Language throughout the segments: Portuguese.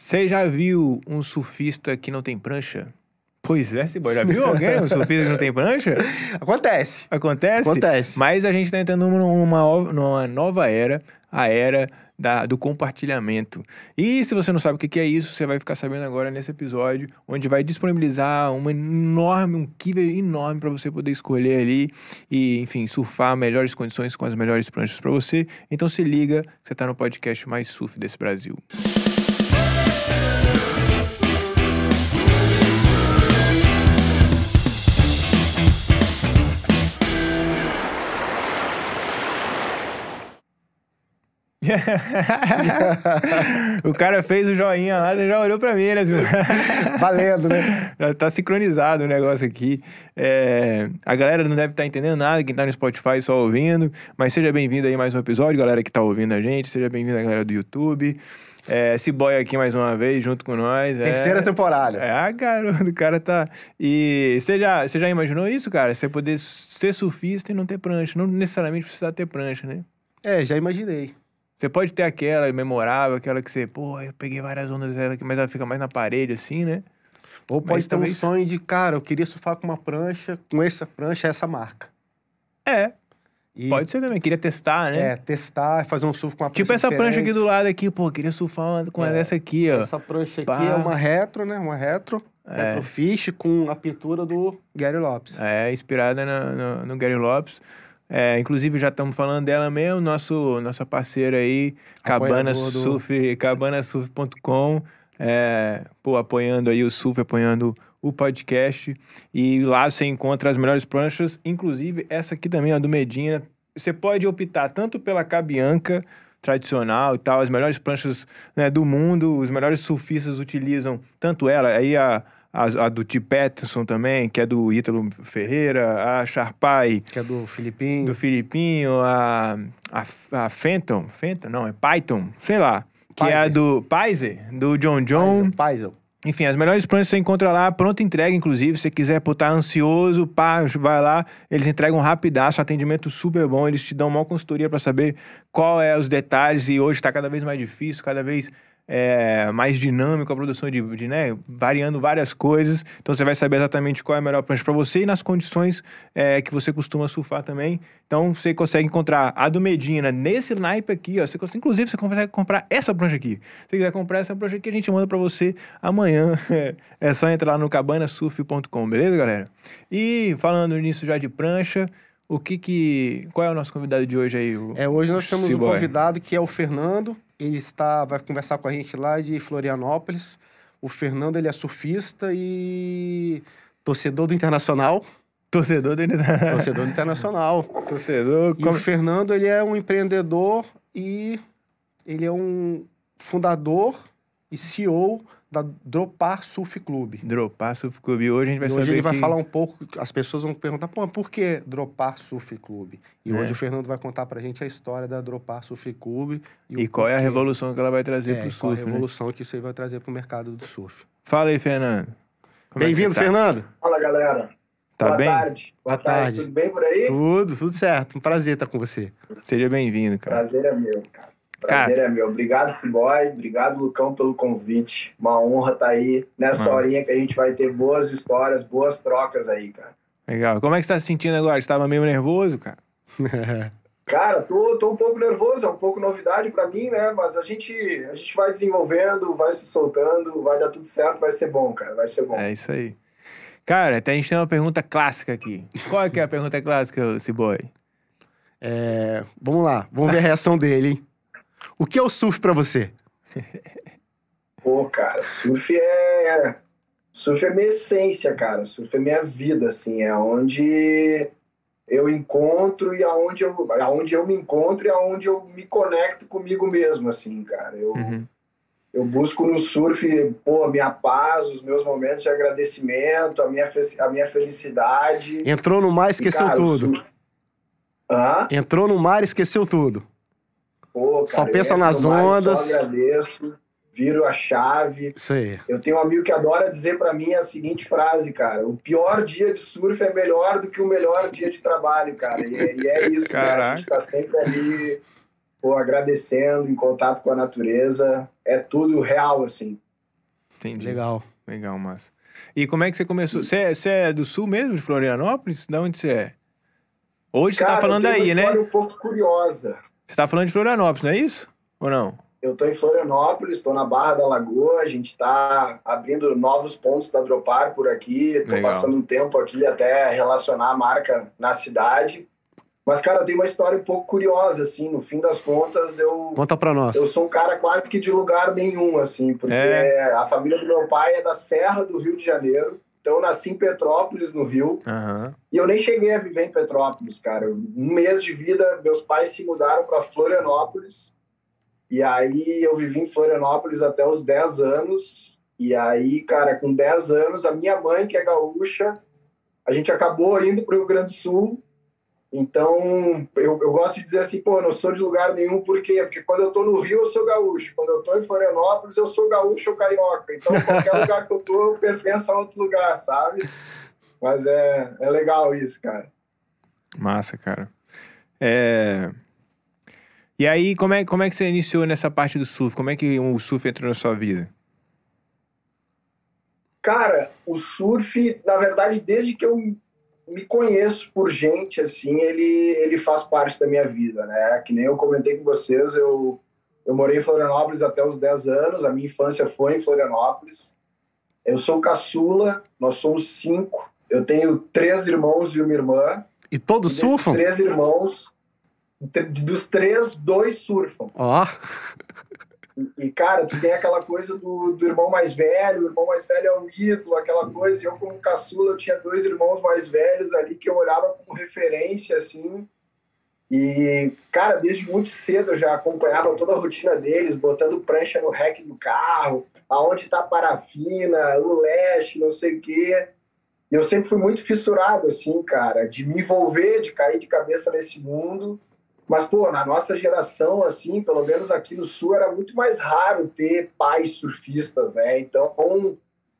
Você já viu um surfista que não tem prancha? Pois é, Cibó, já viu alguém, um surfista que não tem prancha? Acontece. Acontece? Acontece. Mas a gente tá entrando numa, numa nova era, a era da, do compartilhamento. E se você não sabe o que é isso, você vai ficar sabendo agora nesse episódio, onde vai disponibilizar uma enorme, um kiver enorme para você poder escolher ali e, enfim, surfar melhores condições com as melhores pranchas para você. Então se liga, você tá no podcast mais surf desse Brasil. o cara fez o joinha lá e já olhou pra mim, né? Valendo, né? Já tá sincronizado o negócio aqui. É... A galera não deve estar tá entendendo nada, quem tá no Spotify só ouvindo. Mas seja bem-vindo aí mais um episódio, galera que tá ouvindo a gente. Seja bem-vindo a galera do YouTube. É, esse boy aqui mais uma vez, junto com nós. É. Terceira é... temporada. É, ah, garoto, o cara tá. E você já, você já imaginou isso, cara? Você poder ser surfista e não ter prancha. Não necessariamente precisar ter prancha, né? É, já imaginei. Você pode ter aquela memorável, aquela que você, pô, eu peguei várias ondas dela aqui, mas ela fica mais na parede, assim, né? Ou pode mas ter talvez... um sonho de, cara, eu queria surfar com uma prancha, com essa prancha, essa marca. É. E... Pode ser também, queria testar, né? É, testar, fazer um surf com uma prancha Tipo essa diferente. prancha aqui do lado aqui, pô, queria surfar com é. essa aqui, ó. Essa prancha aqui é uma retro, né? Uma retro. É. Retro Fish com a pintura do Gary Lopes. É, inspirada no, no, no Gary Lopes. É, inclusive já estamos falando dela mesmo, nosso, nossa parceira aí, Cabana Surf, cabanasurf.com, é, pô, apoiando aí o surf, apoiando o podcast. E lá você encontra as melhores pranchas, inclusive essa aqui também, a do Medina. Você pode optar tanto pela Cabianca tradicional e tal, as melhores pranchas né, do mundo, os melhores surfistas utilizam tanto ela, aí a a, a do T. Patterson também, que é do Ítalo Ferreira, a Sharpai. Que é do Filipinho. Do Filipinho, a, a, a Fenton, Fenton, não, é Python, sei lá. Que Paiser. é a do Paiser, do John John. Paiser. Enfim, as melhores pranchas você encontra lá, pronta entrega, inclusive. Se você quiser estar ansioso, pá, vai lá. Eles entregam rapidaço, atendimento super bom. Eles te dão uma consultoria para saber qual é os detalhes. E hoje está cada vez mais difícil, cada vez é, mais dinâmico a produção de, de, né, variando várias coisas. Então você vai saber exatamente qual é a melhor prancha para você e nas condições é, que você costuma surfar também. Então você consegue encontrar a do Medina nesse naipe aqui, ó. Você inclusive você consegue comprar essa prancha aqui. Se você quiser comprar essa prancha aqui, a gente manda para você amanhã. É só entrar no cabanasurf.com, beleza, galera? E falando nisso já de prancha, o que que. Qual é o nosso convidado de hoje aí? é, hoje nós temos um convidado que é o Fernando. Ele está, vai conversar com a gente lá de Florianópolis. O Fernando, ele é surfista e torcedor do Internacional. Torcedor do Internacional. Torcedor do Internacional. Torcedor. E como... o Fernando, ele é um empreendedor e ele é um fundador e CEO da Dropar Surf Club. Dropar Surf Club. E hoje a gente vai e hoje ele vai falar um pouco, as pessoas vão perguntar, pô, por que Dropar Surf Club? E é. hoje o Fernando vai contar pra gente a história da Dropar Surf Club. E, e qual é a revolução que ela vai trazer é, pro surf, qual a né? revolução né? que isso aí vai trazer pro mercado do surf. Fala aí, Fernando. É Bem-vindo, tá? Fernando. Fala, galera. Tá Boa bem? tarde. Boa, Boa tarde. tarde. Tudo bem por aí? Tudo, tudo certo. Um prazer estar com você. Seja bem-vindo, cara. Prazer é meu, cara. Prazer cara. é meu. Obrigado, Simboy. Obrigado, Lucão, pelo convite. Uma honra estar tá aí nessa Mano. horinha que a gente vai ter boas histórias, boas trocas aí, cara. Legal. Como é que você tá se sentindo agora? Você tava meio nervoso, cara? cara, tô, tô um pouco nervoso, é um pouco novidade para mim, né? Mas a gente, a gente vai desenvolvendo, vai se soltando, vai dar tudo certo, vai ser bom, cara. Vai ser bom. É isso aí. Cara, até a gente tem uma pergunta clássica aqui. Qual é que é a pergunta clássica, Ciboy? É, vamos lá, vamos ver a reação dele, hein? O que é o surf para você? Pô, cara, surf é. Surf é minha essência, cara. Surf é minha vida, assim. É onde eu encontro e aonde eu, aonde eu me encontro e aonde eu me conecto comigo mesmo, assim, cara. Eu, uhum. eu busco no surf, pô, a minha paz, os meus momentos de agradecimento, a minha, a minha felicidade. Entrou no mar, esqueceu e, cara, tudo. Surf... Entrou no mar, esqueceu tudo. Pô, cara, só pensa nas ondas. Só agradeço, viro a chave. Isso aí. Eu tenho um amigo que adora dizer para mim a seguinte frase, cara: o pior dia de surf é melhor do que o melhor dia de trabalho, cara. E, e é isso, cara. A gente tá sempre ali, pô, agradecendo, em contato com a natureza. É tudo real, assim. Entendi. Legal. Legal, massa. E como é que você começou? Você é, você é do sul mesmo, de Florianópolis? De onde você é? Hoje Cara, você tá falando eu tenho aí, uma né? história um pouco curiosa. Você tá falando de Florianópolis, não é isso? Ou não? Eu tô em Florianópolis, estou na Barra da Lagoa, a gente está abrindo novos pontos da Dropar por aqui, tô Legal. passando um tempo aqui até relacionar a marca na cidade. Mas, cara, eu tenho uma história um pouco curiosa, assim, no fim das contas, eu, Conta pra nós. eu sou um cara quase que de lugar nenhum, assim, porque É. a família do meu pai é da Serra do Rio de Janeiro, então eu nasci em Petrópolis, no Rio, Aham. e eu nem cheguei a viver em Petrópolis, cara. Um mês de vida, meus pais se mudaram para Florianópolis. E aí eu vivi em Florianópolis até os 10 anos. E aí, cara, com 10 anos, a minha mãe, que é gaúcha, a gente acabou indo para o Rio Grande do Sul. Então, eu, eu gosto de dizer assim, pô, eu não sou de lugar nenhum, por quê? Porque quando eu tô no Rio, eu sou gaúcho. Quando eu tô em Florianópolis, eu sou gaúcho ou carioca. Então, qualquer lugar que eu tô, eu pertenço a outro lugar, sabe? Mas é, é legal isso, cara. Massa, cara. É... E aí, como é, como é que você iniciou nessa parte do surf? Como é que o surf entrou na sua vida? Cara, o surf, na verdade, desde que eu me conheço por gente, assim, ele, ele faz parte da minha vida, né? Que nem eu comentei com vocês, eu, eu morei em Florianópolis até os 10 anos, a minha infância foi em Florianópolis. Eu sou caçula, nós somos cinco. Eu tenho três irmãos e uma irmã. E todos E surfam? três irmãos, dos três, dois surfam. Ó, E, cara, tu tem aquela coisa do, do irmão mais velho, o irmão mais velho é o ídolo, aquela coisa. Eu, como caçula, eu tinha dois irmãos mais velhos ali que eu olhava como referência, assim. E, cara, desde muito cedo eu já acompanhava toda a rotina deles, botando prancha no rack do carro, aonde tá a parafina, o leste, não sei o quê. E eu sempre fui muito fissurado, assim, cara, de me envolver, de cair de cabeça nesse mundo. Mas, pô, na nossa geração, assim, pelo menos aqui no Sul, era muito mais raro ter pais surfistas, né? Então,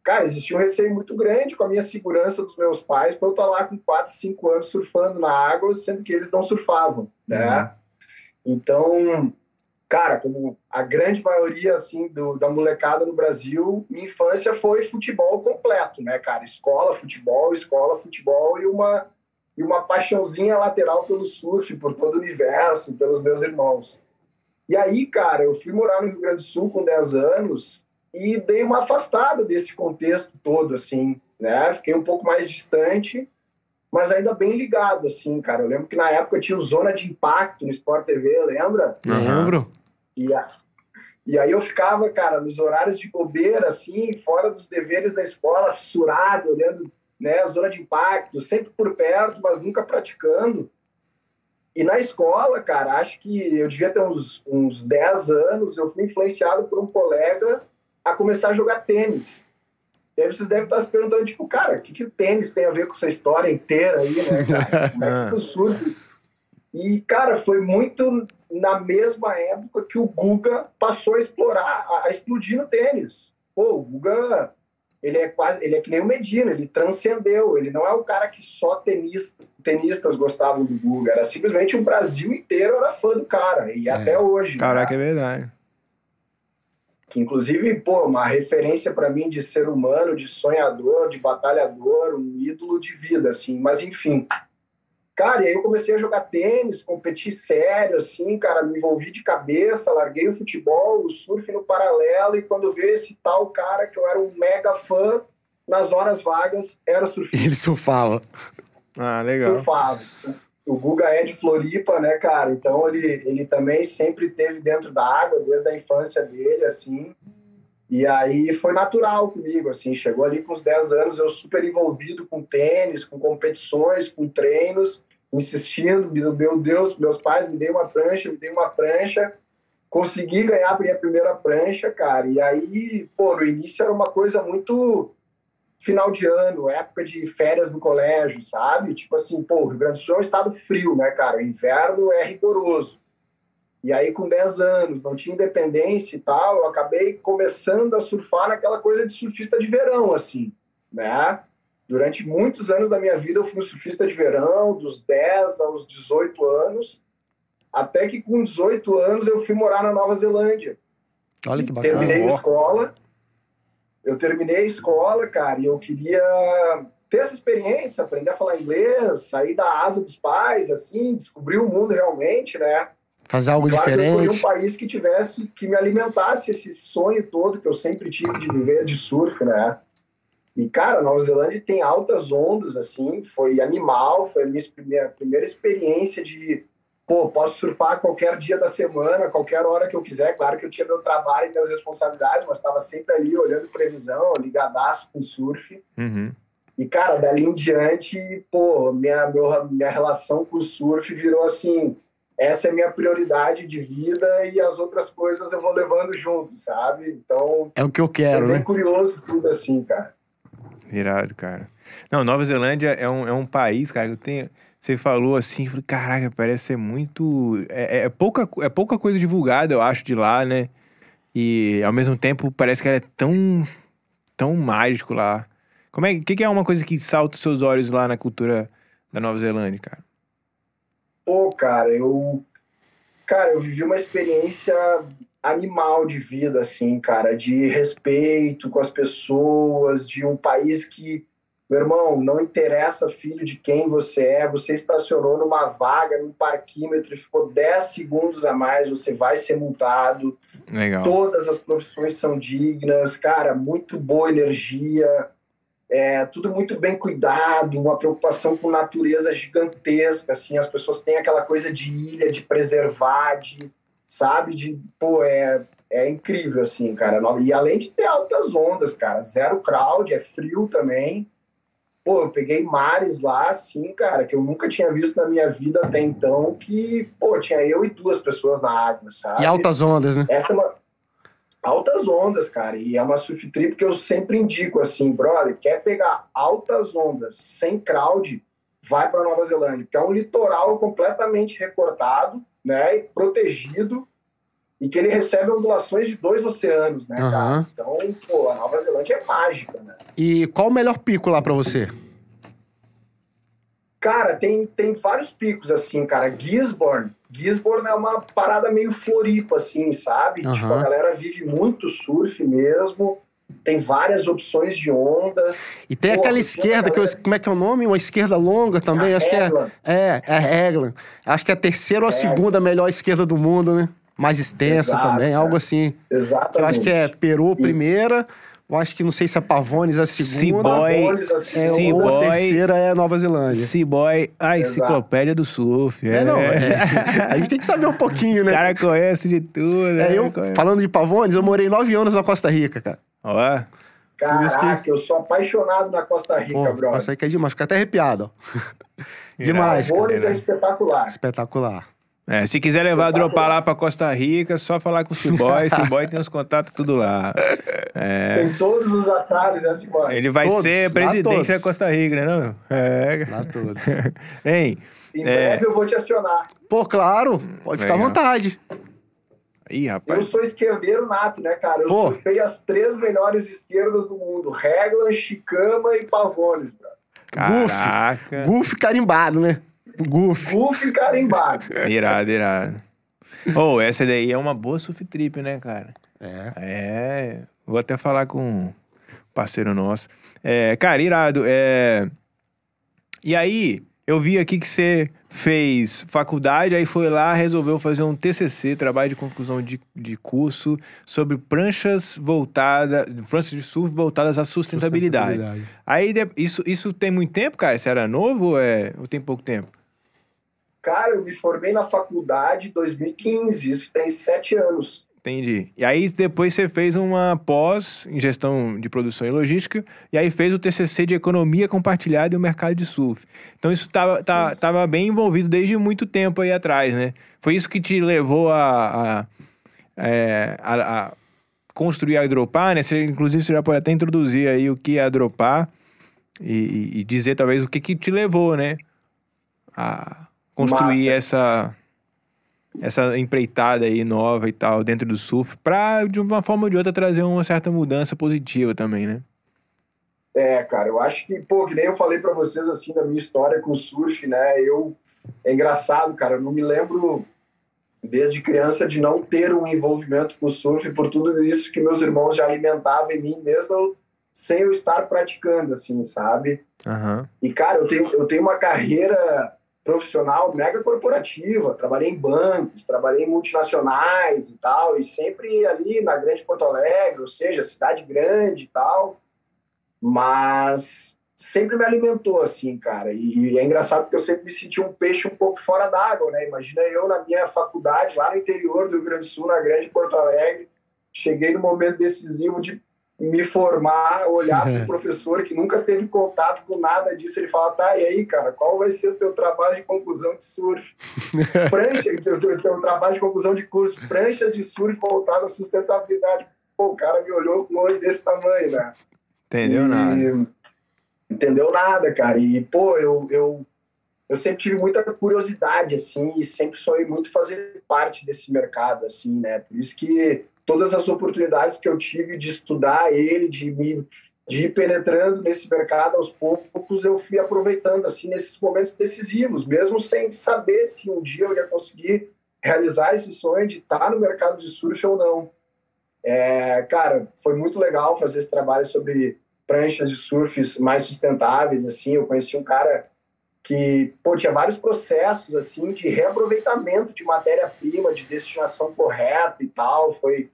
cara, existia um receio muito grande com a minha segurança dos meus pais para eu estar lá com 4, 5 anos surfando na água, sendo que eles não surfavam, né? Então, cara, como a grande maioria, assim, do, da molecada no Brasil, minha infância foi futebol completo, né, cara? Escola, futebol, escola, futebol e uma e uma paixãozinha lateral pelo surf, por todo o universo, pelos meus irmãos. E aí, cara, eu fui morar no Rio Grande do Sul com 10 anos e dei uma afastada desse contexto todo, assim, né? Fiquei um pouco mais distante, mas ainda bem ligado, assim, cara. Eu lembro que na época tinha o Zona de Impacto no Sport TV, lembra? Lembro. E, a- e aí eu ficava, cara, nos horários de bobeira, assim, fora dos deveres da escola, fissurado, olhando né, zona de impacto, sempre por perto, mas nunca praticando. E na escola, cara, acho que eu devia ter uns, uns 10 anos, eu fui influenciado por um colega a começar a jogar tênis. E aí vocês devem estar se perguntando, tipo, cara, o que, que o tênis tem a ver com essa história inteira aí, né, cara? Como é que o surf... E, cara, foi muito na mesma época que o Guga passou a explorar, a, a explodir no tênis. Pô, o Guga, ele é quase, ele é que nem o Medina, ele transcendeu. Ele não é o cara que só tenista, tenistas gostavam do Guga, era simplesmente o Brasil inteiro era fã do cara, e até hoje. Caraca, né? é verdade. Que, inclusive, pô, uma referência para mim de ser humano, de sonhador, de batalhador, um ídolo de vida, assim. Mas, enfim. Cara, e aí eu comecei a jogar tênis, competir sério, assim, cara, me envolvi de cabeça, larguei o futebol, o surf no paralelo, e quando veio esse tal cara que eu era um mega fã, nas horas vagas, era surfista. Ele surfava. Ah, legal. surfava. O Guga é de Floripa, né, cara? Então ele, ele também sempre teve dentro da água, desde a infância dele, assim. E aí foi natural comigo, assim. Chegou ali com os 10 anos, eu super envolvido com tênis, com competições, com treinos, insistindo, meu Deus, meus pais me deem uma prancha, me deem uma prancha. Consegui ganhar a minha primeira prancha, cara. E aí, pô, no início era uma coisa muito final de ano, época de férias no colégio, sabe? Tipo assim, pô, o Rio Grande do Sul é um estado frio, né, cara? O inverno é rigoroso. E aí, com 10 anos, não tinha independência e tal, eu acabei começando a surfar naquela coisa de surfista de verão, assim, né? Durante muitos anos da minha vida, eu fui um surfista de verão, dos 10 aos 18 anos, até que com 18 anos eu fui morar na Nova Zelândia. Olha que bacana. Terminei a escola. eu terminei a escola, cara, e eu queria ter essa experiência, aprender a falar inglês, sair da asa dos pais, assim, descobrir o mundo realmente, né? Fazer algo claro diferente. Eu escolhi um país que tivesse, que me alimentasse esse sonho todo que eu sempre tive de viver de surf, né? E, cara, Nova Zelândia tem altas ondas, assim, foi animal, foi a minha primeira, primeira experiência de, pô, posso surfar qualquer dia da semana, qualquer hora que eu quiser. Claro que eu tinha meu trabalho e minhas responsabilidades, mas estava sempre ali olhando previsão, ligadaço com surf. Uhum. E, cara, dali em diante, pô, minha, meu, minha relação com o surf virou assim: essa é minha prioridade de vida e as outras coisas eu vou levando junto, sabe? Então. É o que eu quero, é bem né? curioso tudo assim, cara. Irado, cara. Não, Nova Zelândia é um, é um país, cara, que eu tenho. Você falou assim, falei, caraca, parece ser muito. É, é, é, pouca, é pouca coisa divulgada, eu acho, de lá, né? E ao mesmo tempo parece que ela é tão. tão mágico lá. Como é que, que é uma coisa que salta os seus olhos lá na cultura da Nova Zelândia, cara? Pô, cara, eu. Cara, eu vivi uma experiência animal de vida, assim, cara, de respeito com as pessoas, de um país que, meu irmão, não interessa, filho, de quem você é, você estacionou numa vaga, num parquímetro e ficou 10 segundos a mais, você vai ser multado. Legal. Todas as profissões são dignas, cara, muito boa energia. É, tudo muito bem cuidado, uma preocupação com natureza gigantesca, assim, as pessoas têm aquela coisa de ilha, de preservar, de sabe? De, pô, é, é incrível, assim, cara. E além de ter altas ondas, cara, zero crowd, é frio também. Pô, eu peguei mares lá, assim, cara, que eu nunca tinha visto na minha vida até então, que, pô, tinha eu e duas pessoas na água, sabe? E altas ondas, né? Essa é uma... Altas ondas, cara, e é uma surf trip que eu sempre indico, assim, brother, quer pegar altas ondas sem crowd, vai para Nova Zelândia, que é um litoral completamente recortado, né, protegido e que ele recebe ondulações de dois oceanos, né, uhum. cara? Então, pô, a Nova Zelândia é mágica, né? E qual o melhor pico lá para você? Cara, tem, tem vários picos, assim, cara. Gisborne. Gisborne é uma parada meio floripa, assim, sabe? Uhum. Tipo, a galera vive muito surf mesmo. Tem várias opções de onda. E tem Pô, aquela esquerda, galera... que eu, como é que é o nome? Uma esquerda longa também. É acho Hegland. que é. É, é Hegland. Acho que é a terceira ou a segunda melhor esquerda do mundo, né? Mais extensa Exato, também, algo assim. Exatamente. Eu acho que é Peru primeira. Eu acho que não sei se é Pavones a segunda. Seaboy, é, ou a terceira é Nova Zelândia. Seaboy, a enciclopédia do surf. É, é não, é. a gente tem que saber um pouquinho, né? O cara conhece de tudo. É, né? eu, falando de Pavones, eu morei nove anos na Costa Rica, cara. Ó. Caraca, que... eu sou apaixonado na Costa Rica, Pô, brother. Costa Rica é demais, fica até arrepiado, ó. demais, Pavones é espetacular. Espetacular. É, se quiser levar dropar lá pra Costa Rica, só falar com o Ciboy. Ciboy tem os contatos tudo lá. É. Tem todos os atalhos, né, Ciboy? Ele vai todos, ser presidente da Costa Rica, né? Não? É. Lá todos. Hein? Em é... breve eu vou te acionar. Pô, claro. Pode ficar à vontade. Ih, rapaz. Eu sou esquerdeiro nato, né, cara? Eu Pô. surfei as três melhores esquerdas do mundo: Reglan, Chicama e Pavones, bro. Caraca. Goof carimbado, né? Goof. Goof carimbado. irado, irado. Ô, oh, essa daí é uma boa surf trip, né, cara? É. É. Vou até falar com um parceiro nosso. É, cara, irado. É... E aí, eu vi aqui que você fez faculdade, aí foi lá, resolveu fazer um TCC, trabalho de conclusão de, de curso, sobre pranchas voltadas, pranchas de surf voltadas à sustentabilidade. sustentabilidade. Aí, isso, isso tem muito tempo, cara? Você era novo ou, é, ou tem pouco tempo? Cara, eu me formei na faculdade em 2015, isso tem sete anos. Entendi. E aí depois você fez uma pós em gestão de produção e logística, e aí fez o TCC de economia compartilhada e o mercado de surf. Então isso estava tá, tava bem envolvido desde muito tempo aí atrás, né? Foi isso que te levou a, a, é, a, a construir a Dropar, né? Você, inclusive você já pode até introduzir aí o que é a Dropar e, e dizer talvez o que, que te levou, né? A construir Massa. essa essa empreitada aí nova e tal dentro do surf para de uma forma ou de outra trazer uma certa mudança positiva também, né? É, cara, eu acho que, pô, que nem eu falei para vocês assim da minha história com o surf, né? Eu é engraçado, cara, eu não me lembro desde criança de não ter um envolvimento com o surf por tudo isso que meus irmãos já alimentavam em mim, mesmo sem eu estar praticando, assim, sabe? Uhum. E, cara, eu tenho, eu tenho uma carreira profissional mega corporativa, trabalhei em bancos, trabalhei em multinacionais e tal, e sempre ali na Grande Porto Alegre, ou seja, cidade grande e tal, mas sempre me alimentou assim, cara. E, e, é engraçado porque eu sempre me senti um peixe um pouco fora d'água, né? Imagina eu na minha faculdade, lá no interior do Rio Grande do Sul, na Grande Porto Alegre, cheguei no momento decisivo de me formar, olhar para o professor que nunca teve contato com nada disso, ele fala, tá, e aí, cara, qual vai ser o teu trabalho de conclusão de surf? Prancha, teu, teu, teu trabalho de conclusão de curso, pranchas de surf voltado à sustentabilidade. Pô, o cara me olhou com um olho desse tamanho, né? Entendeu e, nada. Entendeu nada, cara. E, pô, eu, eu, eu sempre tive muita curiosidade, assim, e sempre sonhei muito fazer parte desse mercado, assim, né? Por isso que todas as oportunidades que eu tive de estudar ele, de me de ir penetrando nesse mercado aos poucos, eu fui aproveitando assim nesses momentos decisivos, mesmo sem saber se um dia eu ia conseguir realizar esse sonho de estar no mercado de surf ou não. É, cara, foi muito legal fazer esse trabalho sobre pranchas de surf mais sustentáveis, assim, eu conheci um cara que pô, tinha vários processos assim de reaproveitamento de matéria-prima, de destinação correta e tal. Foi,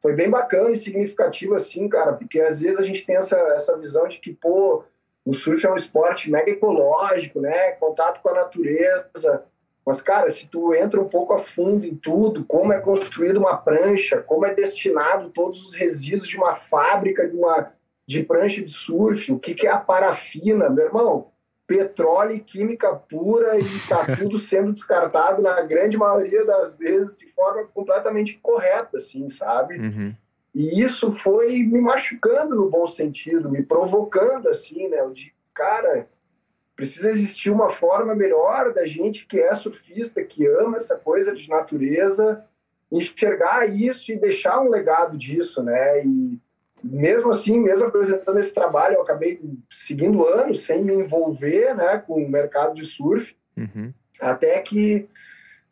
foi bem bacana e significativo assim, cara, porque às vezes a gente tem essa, essa visão de que, pô, o surf é um esporte mega ecológico, né? Contato com a natureza. Mas, cara, se tu entra um pouco a fundo em tudo, como é construída uma prancha, como é destinado todos os resíduos de uma fábrica de uma de prancha de surf, o que, que é a parafina, meu irmão, petróleo e química pura e está tudo sendo descartado na grande maioria das vezes de forma completamente correta, assim, sabe? Uhum. E isso foi me machucando no bom sentido, me provocando, assim, né? Digo, cara, precisa existir uma forma melhor da gente que é surfista, que ama essa coisa de natureza, enxergar isso e deixar um legado disso, né? E mesmo assim, mesmo apresentando esse trabalho, eu acabei seguindo anos sem me envolver né, com o mercado de surf. Uhum. Até que,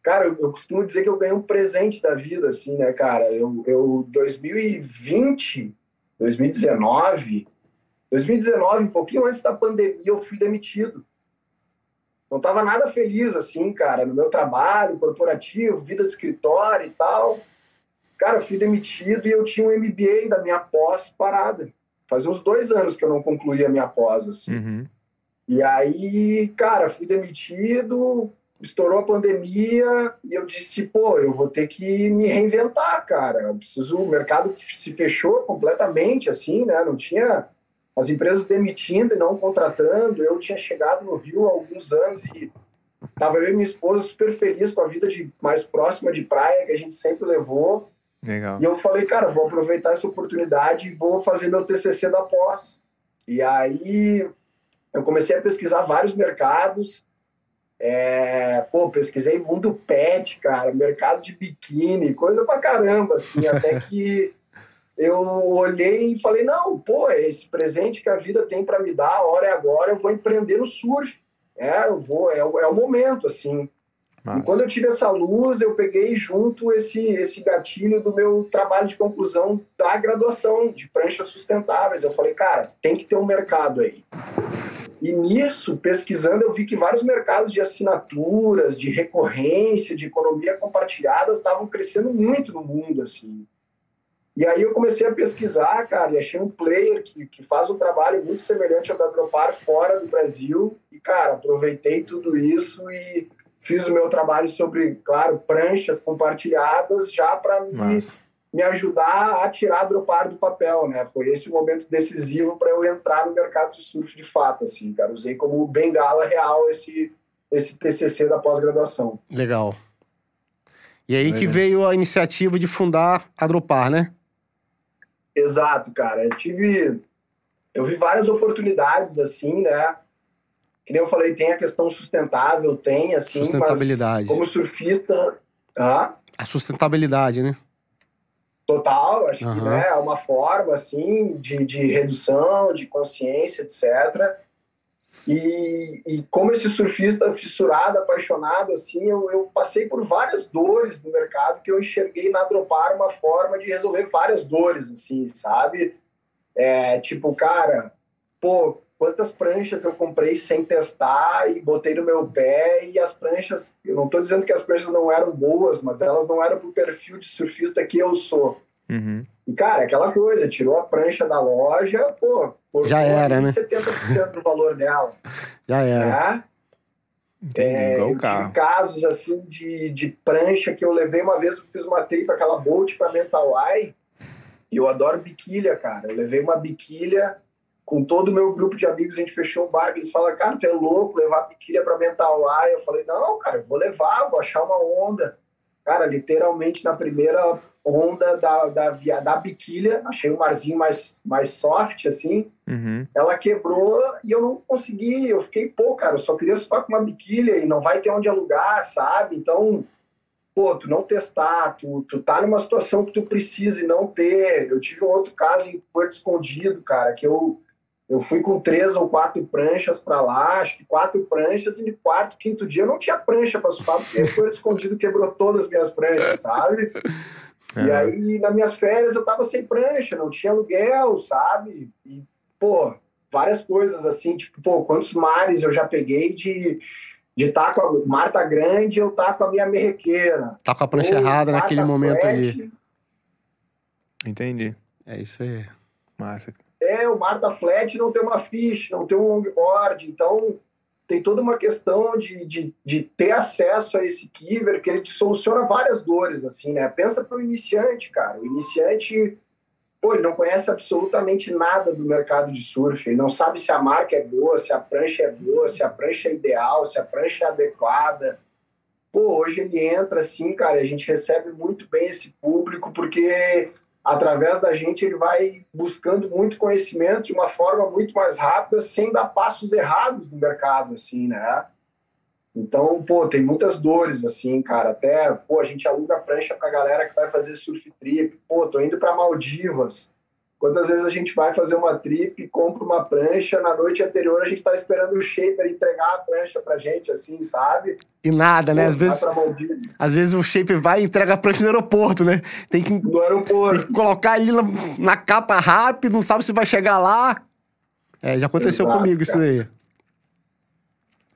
cara, eu, eu, costumo dizer que eu ganhei um presente da vida, assim, né, cara? Eu, eu 2020, 2019, 2019, um pouquinho antes da pandemia, eu fui demitido. Não estava nada feliz, assim, cara, no meu trabalho corporativo, vida de escritório e tal. Cara, fui demitido e eu tinha um MBA da minha pós parada. Fazia uns dois anos que eu não concluía a minha pós, assim. Uhum. E aí, cara, fui demitido, estourou a pandemia e eu disse, pô, eu vou ter que me reinventar, cara. Eu preciso, o mercado se fechou completamente, assim, né? Não tinha as empresas demitindo e não contratando. Eu tinha chegado no Rio há alguns anos e tava eu e minha esposa super feliz com a vida de mais próxima de praia que a gente sempre levou. Legal. E eu falei, cara, vou aproveitar essa oportunidade e vou fazer meu TCC da pós. E aí eu comecei a pesquisar vários mercados. É, pô, pesquisei mundo pet, cara, mercado de biquíni, coisa pra caramba, assim, até que eu olhei e falei, não, pô, esse presente que a vida tem para me dar, a hora é agora, eu vou empreender no surf. É, eu vou, é, é o momento, assim. Nossa. E quando eu tive essa luz, eu peguei junto esse, esse gatilho do meu trabalho de conclusão da graduação de pranchas sustentáveis. Eu falei, cara, tem que ter um mercado aí. E nisso, pesquisando, eu vi que vários mercados de assinaturas, de recorrência, de economia compartilhada estavam crescendo muito no mundo, assim. E aí eu comecei a pesquisar, cara, e achei um player que, que faz um trabalho muito semelhante ao da fora do Brasil. E, cara, aproveitei tudo isso e fiz o meu trabalho sobre, claro, pranchas compartilhadas já para me, me ajudar a tirar a dropar do papel, né? Foi esse o momento decisivo para eu entrar no mercado de surf de fato, assim, cara. Usei como bengala real esse, esse TCC da pós-graduação. Legal. E aí é. que veio a iniciativa de fundar a Dropar, né? Exato, cara. Eu tive... Eu vi várias oportunidades, assim, né? Que nem eu falei, tem a questão sustentável, tem, assim, sustentabilidade. como surfista. Ah, a sustentabilidade, né? Total, acho uhum. que né, é uma forma, assim, de, de redução, de consciência, etc. E, e como esse surfista fissurado, apaixonado, assim, eu, eu passei por várias dores no mercado que eu enxerguei na Dropar uma forma de resolver várias dores, assim, sabe? É, tipo, cara, pô, quantas pranchas eu comprei sem testar e botei no meu pé e as pranchas, eu não tô dizendo que as pranchas não eram boas, mas elas não eram pro perfil de surfista que eu sou. Uhum. E, cara, aquela coisa, tirou a prancha da loja, pô, já era, né? 70% do valor dela. Já era. Né? É, eu tive casos assim de, de prancha que eu levei uma vez que fiz uma trip, aquela Bolt para Mentawai. E eu adoro biquília, cara. Eu levei uma biquília com todo o meu grupo de amigos, a gente fechou um barco. Eles falaram, cara, tu é louco levar biquília para Mentawai. Eu falei, não, cara, eu vou levar, vou achar uma onda. Cara, literalmente na primeira onda da, da, via, da biquília, achei um marzinho mais, mais soft, assim. Uhum. Ela quebrou e eu não consegui. Eu fiquei, pô, cara, eu só queria surfar com uma biquília e não vai ter onde alugar, sabe? Então, pô, tu não testar, tu, tu tá numa situação que tu precisa e não ter. Eu tive um outro caso em Porto Escondido, cara, que eu, eu fui com três ou quatro pranchas para lá, acho que quatro pranchas, e no quarto, quinto dia eu não tinha prancha para surfar, porque Porto Escondido quebrou todas as minhas pranchas, sabe? E aí, nas minhas férias, eu tava sem prancha, não tinha aluguel, sabe? E, pô, várias coisas assim, tipo, pô, quantos mares eu já peguei de de estar tá com a mar tá grande, eu tá com a minha merrequeira. Tá com a prancha errada naquele momento flat. ali. Entendi. É isso aí. Massa. É, o mar tá flat não tem uma ficha, não tem um longboard, então tem toda uma questão de, de, de ter acesso a esse Kiver, que ele te soluciona várias dores, assim, né? Pensa para o iniciante, cara. O iniciante, pô, ele não conhece absolutamente nada do mercado de surf. Ele não sabe se a marca é boa, se a prancha é boa, se a prancha é ideal, se a prancha é adequada. Pô, hoje ele entra assim, cara, a gente recebe muito bem esse público, porque através da gente, ele vai buscando muito conhecimento de uma forma muito mais rápida, sem dar passos errados no mercado, assim, né? Então, pô, tem muitas dores, assim, cara. Até, pô, a gente aluga prancha pra galera que vai fazer surf trip. Pô, tô indo para Maldivas. Quantas vezes a gente vai fazer uma trip, compra uma prancha, na noite anterior a gente tá esperando o shaper entregar a prancha pra gente, assim, sabe? E nada, né? Às vezes, às vezes o shaper vai e entrega a prancha no aeroporto, né? Tem que, no aeroporto. Tem que colocar ali na, na capa rápido, não sabe se vai chegar lá. É, já aconteceu Exato, comigo cara. isso daí.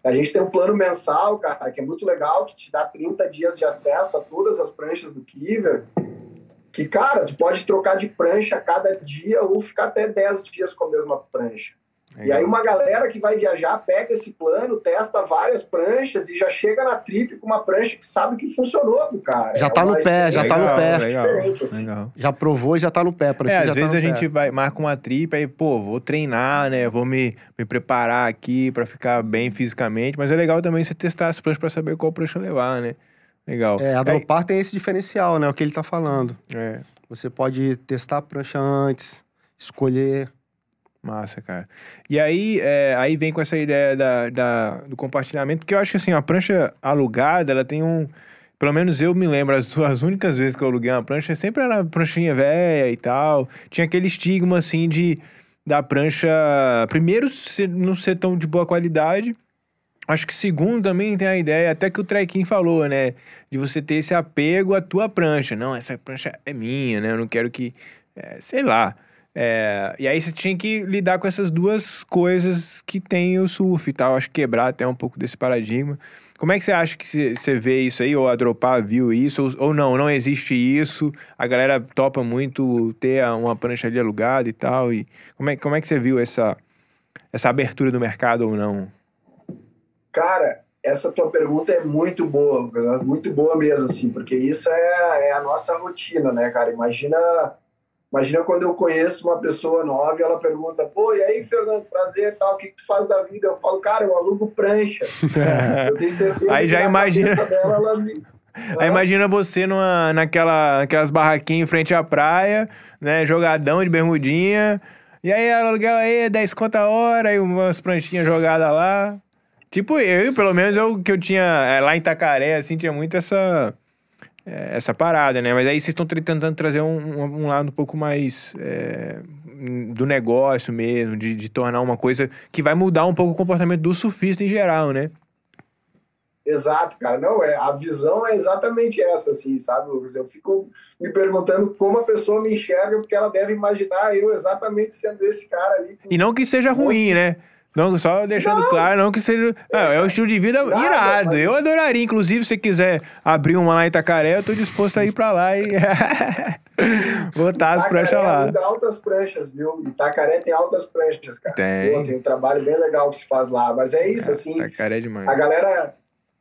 A gente tem um plano mensal, cara, que é muito legal, que te dá 30 dias de acesso a todas as pranchas do Kiver que, cara, tu pode trocar de prancha a cada dia ou ficar até 10 dias com a mesma prancha. E aí uma galera que vai viajar pega esse plano, testa várias pranchas e já chega na trip com uma prancha que sabe que funcionou pro cara. Já tá é no pé, já tá no pé. Legal, assim. legal. Já provou e já tá no pé. É, às tá vezes tá a gente vai, marca uma trip aí, pô, vou treinar, né? Vou me, me preparar aqui para ficar bem fisicamente, mas é legal também você testar as pranchas para saber qual prancha levar, né? Legal. É, a Dropar tem esse diferencial, né? O que ele tá falando. É. Você pode testar a prancha antes, escolher. Massa, cara. E aí, é, aí vem com essa ideia da, da, do compartilhamento, porque eu acho que assim, a prancha alugada, ela tem um. Pelo menos eu me lembro, as, as únicas vezes que eu aluguei uma prancha, sempre era pranchinha velha e tal. Tinha aquele estigma, assim, de da prancha. Primeiro, ser, não ser tão de boa qualidade. Acho que segundo também tem a ideia, até que o Trequim falou, né? De você ter esse apego à tua prancha. Não, essa prancha é minha, né? Eu não quero que. É, sei lá. É, e aí você tinha que lidar com essas duas coisas que tem o surf e tal. Acho que quebrar até um pouco desse paradigma. Como é que você acha que você vê isso aí? Ou a Dropar viu isso? Ou, ou, não, não existe isso? A galera topa muito ter uma prancha ali alugada e tal. E como é, como é que você viu essa, essa abertura do mercado ou não? Cara, essa tua pergunta é muito boa, Lucas, muito boa mesmo, assim, porque isso é, é a nossa rotina, né, cara? Imagina, imagina quando eu conheço uma pessoa nova e ela pergunta, pô, e aí, Fernando, prazer, tal, o que, que tu faz da vida? Eu falo, cara, eu alugo prancha. eu tenho certeza aí já imagina... dela, ela me... Aí imagina você numa, naquela, naquelas barraquinhas em frente à praia, né, jogadão de bermudinha, e aí aluguel aí, 10 conta a hora, aí umas pranchinhas jogadas lá... Tipo, eu, pelo menos, eu que eu tinha é, lá em Itacaré, assim, tinha muito essa. é, essa parada, né? Mas aí vocês estão tentando trazer um, um, um, lado um pouco mais é, do negócio mesmo, de, de tornar uma coisa que vai mudar um pouco o comportamento do surfista em geral, né? Exato, cara. Não, é, a visão é exatamente essa, assim, sabe, Lucas? Eu fico me perguntando como a pessoa me enxerga, porque ela deve imaginar eu exatamente sendo esse cara ali. E não que seja ruim, né? Não, só deixando não. claro, não que seja. É, é um estilo de vida Nada, irado. Mas... Eu adoraria. Inclusive, se você quiser abrir uma lá em Itacaré, eu tô disposto a ir pra lá e botar as pranchas lá. Itacaré altas pranchas, viu? Itacaré tem altas pranchas, cara. Tem. Pô, tem um trabalho bem legal que se faz lá. Mas é isso, é, assim. Itacaré é demais. A galera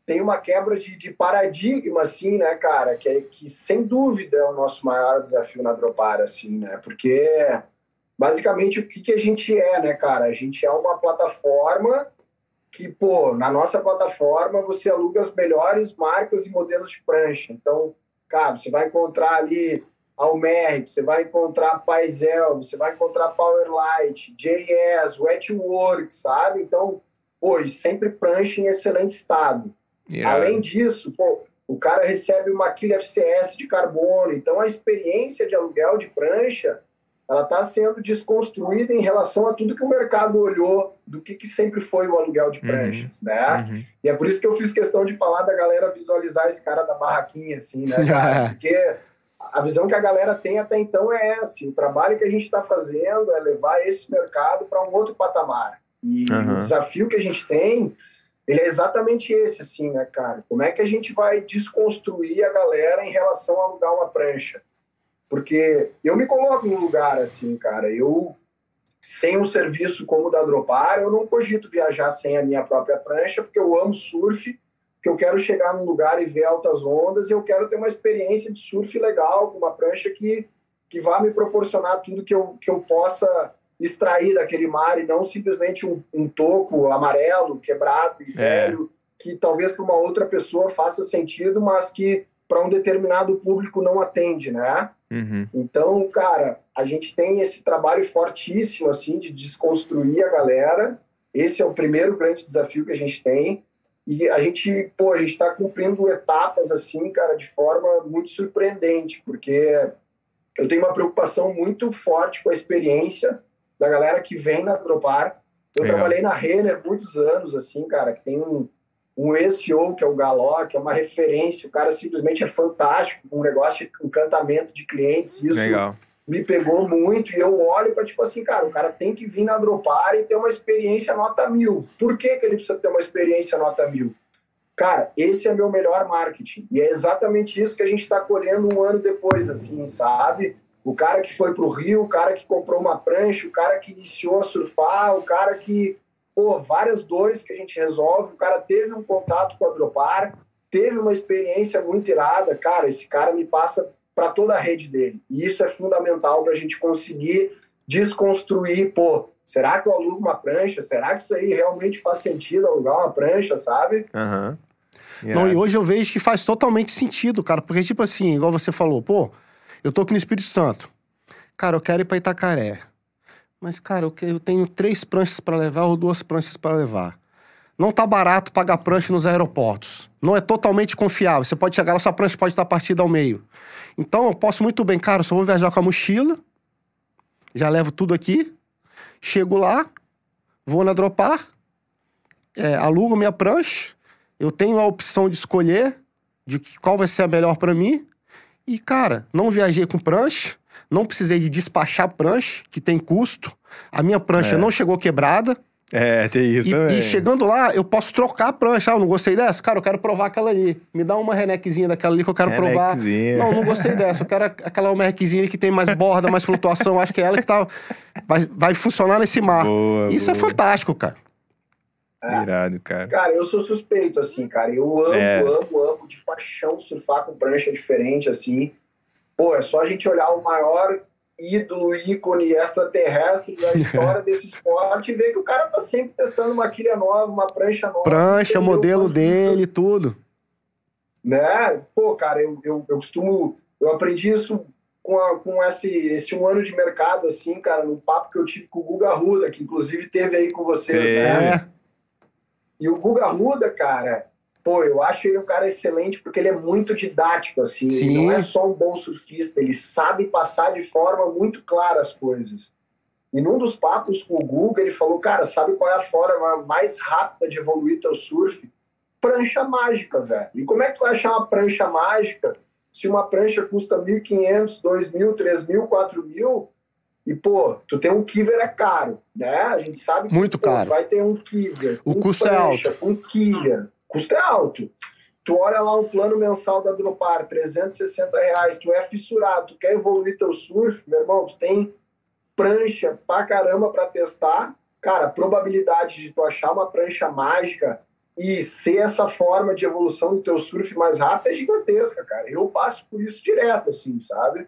tem uma quebra de, de, paradigma, assim, né, cara? Que, é, que sem dúvida é o nosso maior desafio na Dropar, assim, né? Porque basicamente o que, que a gente é, né, cara? A gente é uma plataforma que, pô, na nossa plataforma você aluga as melhores marcas e modelos de prancha. Então, cara, você vai encontrar ali Almeric, você vai encontrar Paisel, você vai encontrar Powerlight, JS, Wetworks, sabe? Então, pô, sempre prancha em excelente estado. Yeah. Além disso, pô, o cara recebe uma quilha FCS de carbono, então a experiência de aluguel de prancha ela está sendo desconstruída em relação a tudo que o mercado olhou do que, que sempre foi o aluguel de uhum. pranchas, uhum. né? Uhum. E é por isso que eu fiz questão de falar da galera visualizar esse cara da barraquinha, assim, né, cara? Porque a visão que a galera tem até então é essa. O trabalho que a gente está fazendo é levar esse mercado para um outro patamar. E uhum. o desafio que a gente tem ele é exatamente esse, assim, né, cara? Como é que a gente vai desconstruir a galera em relação a alugar uma prancha? Porque eu me coloco num lugar assim, cara, eu sem um serviço como o da Dropar, eu não cogito viajar sem a minha própria prancha, porque eu amo surf, porque eu quero chegar num lugar e ver altas ondas, e eu quero ter uma experiência de surf legal, com uma prancha que, que vá me proporcionar tudo que eu, que eu possa extrair daquele mar e não simplesmente um, um toco amarelo, quebrado e é. velho, que talvez para uma outra pessoa faça sentido, mas que para um determinado público não atende, né? Uhum. Então, cara, a gente tem esse trabalho fortíssimo assim de desconstruir a galera. Esse é o primeiro grande desafio que a gente tem. E a gente, pô, a gente está cumprindo etapas assim, cara, de forma muito surpreendente, porque eu tenho uma preocupação muito forte com a experiência da galera que vem na Dropar. Eu Legal. trabalhei na Renner muitos anos, assim, cara, que tem um, um ex-CEO, que é o Galó, que é uma referência, o cara simplesmente é fantástico, um negócio de encantamento de clientes, isso Legal. me pegou muito, e eu olho para tipo assim, cara, o cara tem que vir na Dropar e ter uma experiência nota mil. Por que, que ele precisa ter uma experiência nota mil? Cara, esse é meu melhor marketing, e é exatamente isso que a gente está colhendo um ano depois, assim, sabe? O cara que foi para o Rio, o cara que comprou uma prancha, o cara que iniciou a surfar, o cara que, pô, várias dores que a gente resolve, o cara teve um contato com a Dropar, teve uma experiência muito irada, cara, esse cara me passa para toda a rede dele. E isso é fundamental para a gente conseguir desconstruir, pô, será que eu alugo uma prancha? Será que isso aí realmente faz sentido alugar uma prancha, sabe? Uhum. Yeah. Não, e hoje eu vejo que faz totalmente sentido, cara, porque tipo assim, igual você falou, pô, eu tô aqui no Espírito Santo. Cara, eu quero ir pra Itacaré. Mas, cara, eu tenho três pranchas para levar ou duas pranchas para levar. Não tá barato pagar prancha nos aeroportos. Não é totalmente confiável. Você pode chegar lá, sua prancha pode estar partida ao meio. Então, eu posso muito bem, cara, só vou viajar com a mochila, já levo tudo aqui, chego lá, vou na Dropar, é, alugo minha prancha, eu tenho a opção de escolher de qual vai ser a melhor para mim, e, cara, não viajei com prancha, não precisei de despachar prancha, que tem custo. A minha prancha é. não chegou quebrada. É, tem isso e, também. E chegando lá, eu posso trocar a prancha. Ah, eu não gostei dessa? Cara, eu quero provar aquela ali. Me dá uma renequezinha daquela ali que eu quero provar. Não, não gostei dessa. Eu quero aquela renequezinha que tem mais borda, mais flutuação. Acho que é ela que tá, vai, vai funcionar nesse mar. Boa, Isso é boa. é fantástico, cara. É. Irado, cara. Cara, eu sou suspeito, assim, cara. Eu amo, é. amo, amo de paixão surfar com prancha diferente, assim. Pô, é só a gente olhar o maior ídolo, ícone extraterrestre da história desse esporte e ver que o cara tá sempre testando uma quilha nova, uma prancha nova. Prancha, modelo dele, isso. tudo. Né? Pô, cara, eu, eu, eu costumo... Eu aprendi isso com, a, com esse, esse um ano de mercado, assim, cara, num papo que eu tive com o Guga Ruda, que inclusive teve aí com vocês, é. né? E o Guga Ruda, cara, pô, eu acho ele um cara excelente porque ele é muito didático, assim. Sim. Ele não é só um bom surfista, ele sabe passar de forma muito clara as coisas. E num dos papos com o Guga, ele falou, cara, sabe qual é a forma mais rápida de evoluir teu surf? Prancha mágica, velho. E como é que tu vai achar uma prancha mágica se uma prancha custa 1.500, 2.000, 3.000, 4.000? E, pô, tu tem um kiver é caro, né? A gente sabe que Muito pô, caro. vai ter um kiver. O custo prancha, é alto. Um quilha. Custo é alto. Tu olha lá o plano mensal da Dropar, 360 reais, tu é fissurado, tu quer evoluir teu surf, meu irmão, tu tem prancha pra caramba pra testar. Cara, a probabilidade de tu achar uma prancha mágica e ser essa forma de evolução do teu surf mais rápido é gigantesca, cara. Eu passo por isso direto, assim, sabe?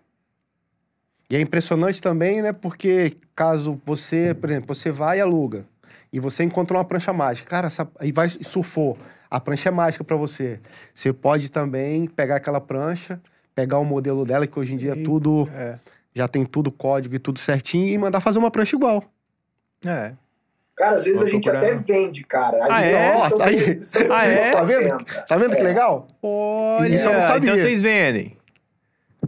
E é impressionante também, né? Porque caso você, por exemplo, você vai e aluga e você encontrou uma prancha mágica, cara, essa, e vai e surfou, a prancha é mágica para você. Você pode também pegar aquela prancha, pegar o modelo dela, que hoje em dia e, tudo é. já tem tudo código e tudo certinho, e mandar fazer uma prancha igual. É. Cara, às vezes Vou a gente procurar. até vende, cara. A ah, é? Ó, aí, ah, é? Tá vendo? Tá vendo é. que legal? Olha, Isso eu não sabia. Então vocês vendem.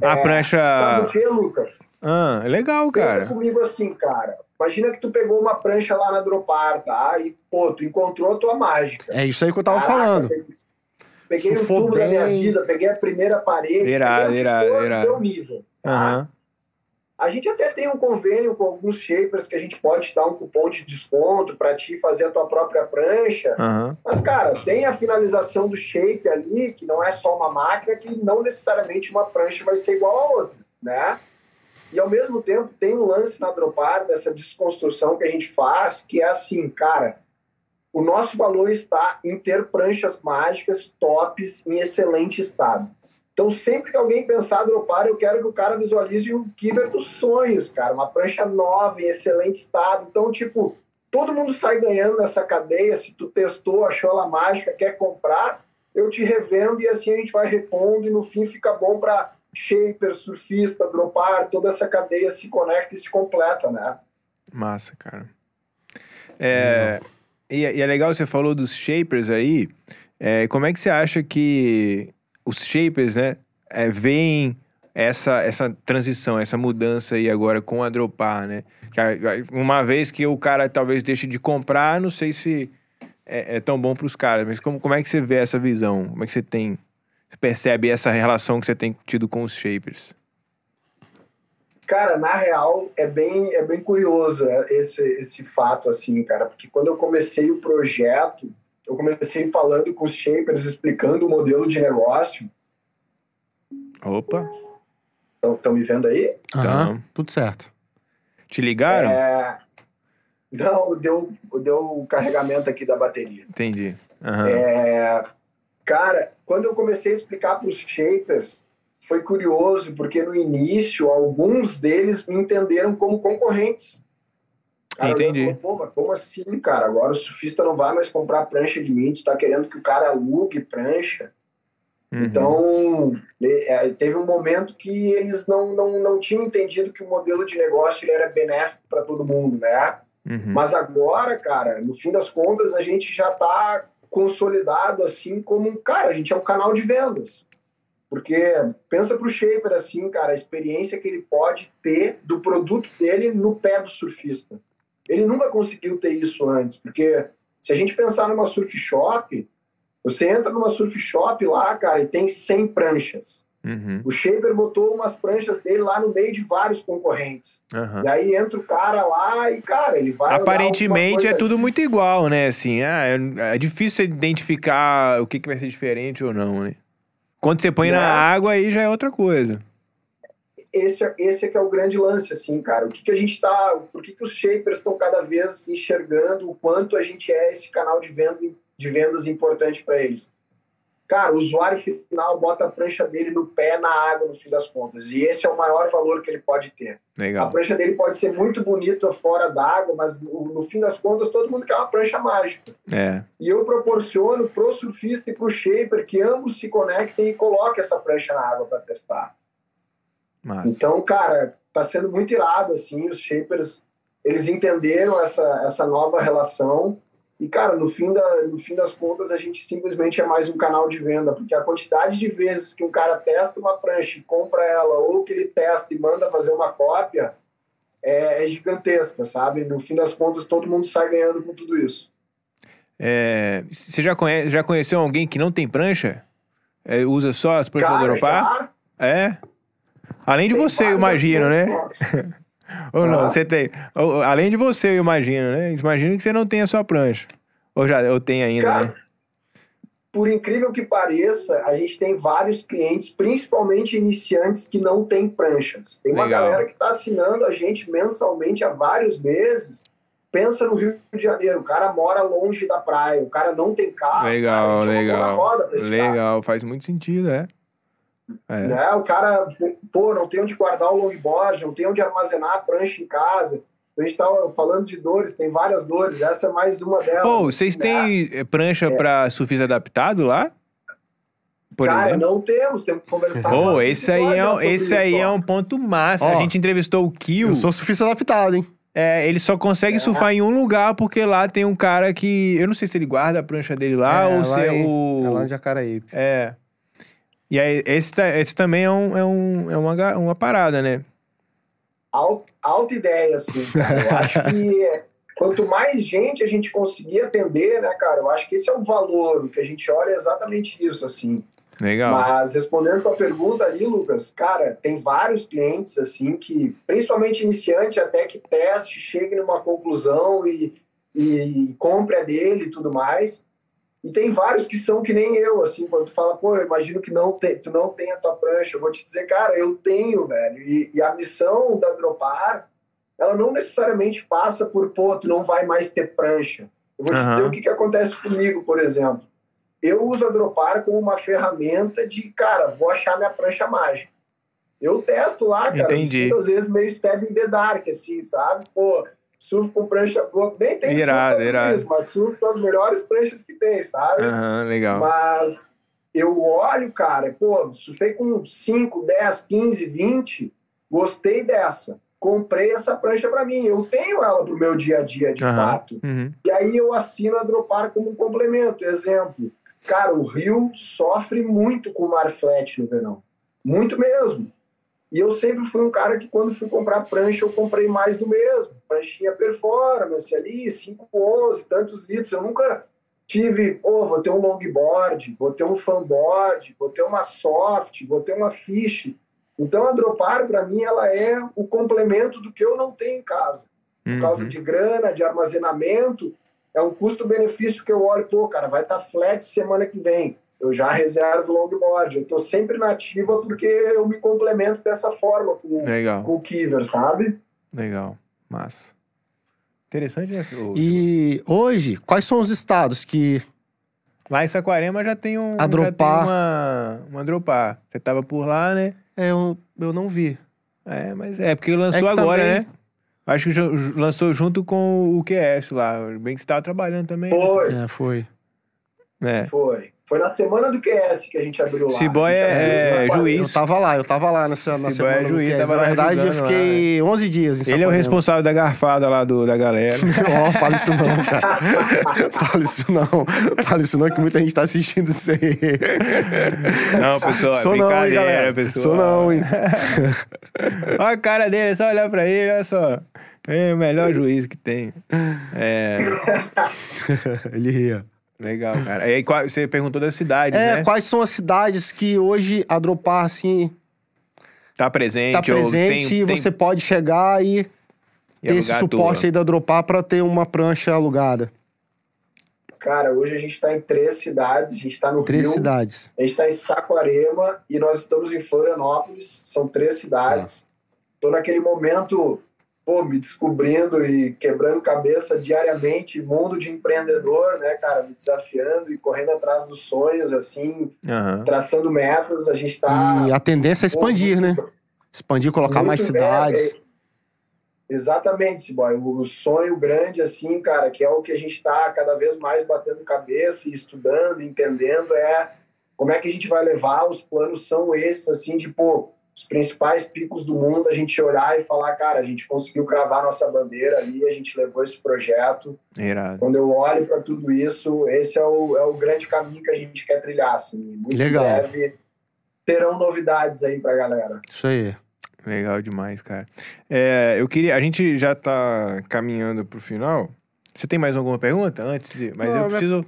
É, a prancha. Sabe o que, Lucas? Ah, é legal, cara. Pensa comigo assim, cara. Imagina que tu pegou uma prancha lá na Dropar, tá? E, pô, tu encontrou a tua mágica. É isso aí que eu tava Caraca, falando. Peguei, o tubo bem... da minha vida, peguei a primeira parede. Irado, irado, irado. nível. Tá? Uhum. A gente até tem um convênio com alguns shapers que a gente pode te dar um cupom de desconto para ti fazer a tua própria prancha. Uhum. Mas, cara, tem a finalização do shape ali, que não é só uma máquina, que não necessariamente uma prancha vai ser igual a outra, né? E ao mesmo tempo tem um lance na Dropar dessa desconstrução que a gente faz, que é assim, cara, o nosso valor está em ter pranchas mágicas tops em excelente estado. Então, sempre que alguém pensar dropar, eu quero que o cara visualize o Kiver dos sonhos, cara. Uma prancha nova, em excelente estado. Então, tipo, todo mundo sai ganhando nessa cadeia. Se tu testou, achou ela mágica, quer comprar, eu te revendo e assim a gente vai repondo e no fim fica bom para shaper, surfista, dropar, toda essa cadeia se conecta e se completa, né? Massa, cara. É, e, e, é legal você falou dos shapers aí. É, como é que você acha que os shapers, né, é, veem essa, essa transição, essa mudança aí agora com a dropar, né? Uma vez que o cara talvez deixe de comprar, não sei se é, é tão bom para os caras, mas como, como é que você vê essa visão? Como é que você tem, percebe essa relação que você tem tido com os shapers? Cara, na real, é bem, é bem curioso né, esse, esse fato, assim, cara, porque quando eu comecei o projeto, eu comecei falando com os shapers, explicando o modelo de negócio. Opa! Estão me vendo aí? Aham, tudo certo. Te ligaram? É... Não, deu, deu o carregamento aqui da bateria. Entendi. Uhum. É... Cara, quando eu comecei a explicar para os shapers, foi curioso, porque no início, alguns deles me entenderam como concorrentes. Cara, Entendi. Falou, Pô, como assim, cara? Agora o surfista não vai mais comprar prancha de mim, tu tá querendo que o cara alugue prancha. Uhum. Então, é, teve um momento que eles não, não, não tinham entendido que o modelo de negócio era benéfico para todo mundo, né? Uhum. Mas agora, cara, no fim das contas, a gente já tá consolidado assim como, cara, a gente é um canal de vendas. Porque pensa pro shaper assim, cara, a experiência que ele pode ter do produto dele no pé do surfista. Ele nunca conseguiu ter isso antes, porque se a gente pensar numa surf shop, você entra numa surf shop lá, cara, e tem 100 pranchas. Uhum. O Shaper botou umas pranchas dele lá no meio de vários concorrentes. Uhum. E aí entra o cara lá e, cara, ele vai. Aparentemente é tudo muito igual, né? Assim, ah, é, é difícil identificar o que, que vai ser diferente ou não, né? Quando você põe na né? água, aí já é outra coisa esse, é, esse é que é o grande lance, assim, cara. O que, que a gente tá. Por que, que os shapers estão cada vez enxergando o quanto a gente é esse canal de, venda, de vendas importante para eles? Cara, o usuário final bota a prancha dele no pé na água, no fim das contas. E esse é o maior valor que ele pode ter. Legal. A prancha dele pode ser muito bonita fora d'água, mas no, no, fim das contas todo mundo quer uma prancha mágica. É. E eu proporciono pro surfista e pro shaper que ambos se conectem e coloquem essa prancha na água para testar. Massa. Então, cara, tá sendo muito irado, assim, os shapers, eles entenderam essa, essa nova relação E, cara, no fim, da, no fim das contas, a gente simplesmente é mais um canal de venda, porque a quantidade de vezes que um cara testa uma prancha e compra ela, ou que ele testa e manda fazer uma cópia, é, é gigantesca, sabe? No fim das contas, todo mundo sai ganhando com tudo isso. É, você já, conhece, já conheceu alguém que não tem prancha? É, usa só as pranchas Cara, da Dropar? já É. Além de tem você, imagino, né? Ou não, Ah. você tem. ou- além de você, eu imagino, né? Imagino que você não tem a sua prancha. Ou já, eu tenho ainda, Cara, né? por incrível que pareça, a gente tem vários clientes, principalmente iniciantes, que não têm pranchas. Tem uma Legal. galera que está assinando a gente mensalmente há vários meses. Pensa no Rio de Janeiro, o cara mora longe da praia, o cara não tem carro. Legal, cara, legal. cara. Legal, faz muito sentido, é. É. Né? O cara, pô, não tem onde guardar o longboard, não tem onde armazenar a prancha em casa. A gente tá falando de dores, tem várias dores, essa é mais uma delas. Ô, vocês né? têm eh, prancha pra surfista adaptado lá? Por Cara, exemplo? não temos, temos que conversar. Ô, com esse aí, é, esse aí é um ponto massa. Ó, a gente entrevistou o Kill. Eu sou surfista adaptado, hein? É, ele só consegue surfar em um lugar porque lá tem um cara que. Eu não sei se ele guarda a prancha dele lá É, ou se é o. É lá em Jacaraípe. É. E aí, esse, esse também é, um, é, um, é uma, uma parada, né? Alta, alta ideia, assim, cara. Eu acho que quanto mais gente a gente conseguir atender, né, cara, eu acho que esse é o valor, o que a gente olha é exatamente isso, assim. Legal. Mas respondendo tua pergunta ali, Lucas, cara, tem vários clientes, assim, que, principalmente iniciante, até que teste, chegue numa conclusão e, e compre a dele e tudo mais. E tem vários que são que nem eu, assim, quando tu fala, pô, eu imagino que não tem, tu não tem a tua prancha. Eu vou te dizer, cara, eu tenho, velho. E, e a missão da Dropar, ela não necessariamente passa por, pô, tu não vai mais ter prancha. Eu vou te Aham. dizer o que, que acontece comigo, por exemplo. Eu uso a Dropar como uma ferramenta de, cara, vou achar minha prancha mágica. Eu testo lá, cara. Entendi. Sinto, às vezes meio stab in the dark, assim, sabe? Pô, surfo com prancha boa. Nem tem Irado, surf irado. isso, mas surfo com as melhores pranchas que tem, sabe? Aham, legal. Mas eu olho, cara, pô, surfei com 5, 10, 15, 20, gostei dessa. Comprei essa prancha pra mim. Eu tenho ela pro meu dia a dia, de Aham. fato. Uhum. E aí eu assino a Dropar como um complemento. Exemplo, cara, o Rio sofre muito com o mar flat no verão. Muito mesmo. E eu sempre fui um cara que quando fui comprar prancha, eu comprei mais do mesmo. Pranchinha performance ali, 511, tantos litros. Eu nunca tive, pô, vou ter um longboard, vou ter um fanboard, vou ter uma soft, vou ter uma fish. Então a Dropar, para mim, ela é o complemento do que eu não tenho em casa por causa Uhum. de grana, de armazenamento, é um custo-benefício que eu olho, pô, cara, vai estar flat semana que vem. Eu já reservo o longboard. Eu tô sempre na ativa porque eu me complemento dessa forma com, Legal, com o Kiver, sabe? legal. Massa. Interessante, né? O- E hoje, quais são os estados que. Lá em Saquarema já tem um. A já tem dropar. uma, uma dropar. Você tava por lá, né? É, eu, eu não vi. É, mas é, porque lançou É agora, também- né? Acho que lançou junto com o QS lá. Bem que você tava trabalhando também. né? Foi, É, foi. É. foi. Foi na semana do QS que a gente abriu lá. Gente é- abriu é juiz. Eu tava lá, eu tava lá nessa, na é semana do juiz, QS. tava Na lá verdade, eu fiquei 11 dias em Ele é o responsável da garfada lá do, da galera. Ó, fala isso não, cara. fala isso não. Fala isso não, que muita gente tá assistindo isso aí. Não, pessoal, é Sou não, hein, galera. pessoal. Sou não, hein. Olha a cara dele, é só olhar pra ele, olha só. É o melhor juiz que tem. É, Ele ria. Legal, cara. E aí, qual- você perguntou das cidades, É, né? quais são as cidades que hoje a Dropar, assim, Tá presente. tá ou presente tem, e tem- você pode chegar e e ter esse alugar a suporte aí da Dropar pra ter uma prancha alugada. Cara, hoje a gente está em três cidades. A gente está no Três Rio, cidades. a gente está em Saquarema e nós estamos em Florianópolis. São três cidades. Estou naquele momento, pô, me descobrindo e quebrando cabeça diariamente, mundo de empreendedor, né, cara, me desafiando e correndo atrás dos sonhos, assim, Aham. traçando metas. A gente está E a tendência é expandir, né? Expandir, colocar Muito mais cidades. é- Exatamente, Ciboy. O sonho grande, assim, cara, que é o que a gente está cada vez mais batendo cabeça e estudando, entendendo, é como é que a gente vai levar. Os planos são esses, assim, de, pô, os principais picos do mundo, a gente olhar e falar, cara, a gente conseguiu cravar nossa bandeira ali, a gente levou esse projeto. Irado. Quando eu olho para tudo isso, esse é o, é o grande caminho que a gente quer trilhar, assim. Muito Legal. breve terão novidades aí pra galera. Isso aí. Legal demais, cara. É, eu queria. A gente já tá caminhando pro final. Você tem mais alguma pergunta antes de. Mas Não, eu minha- preciso.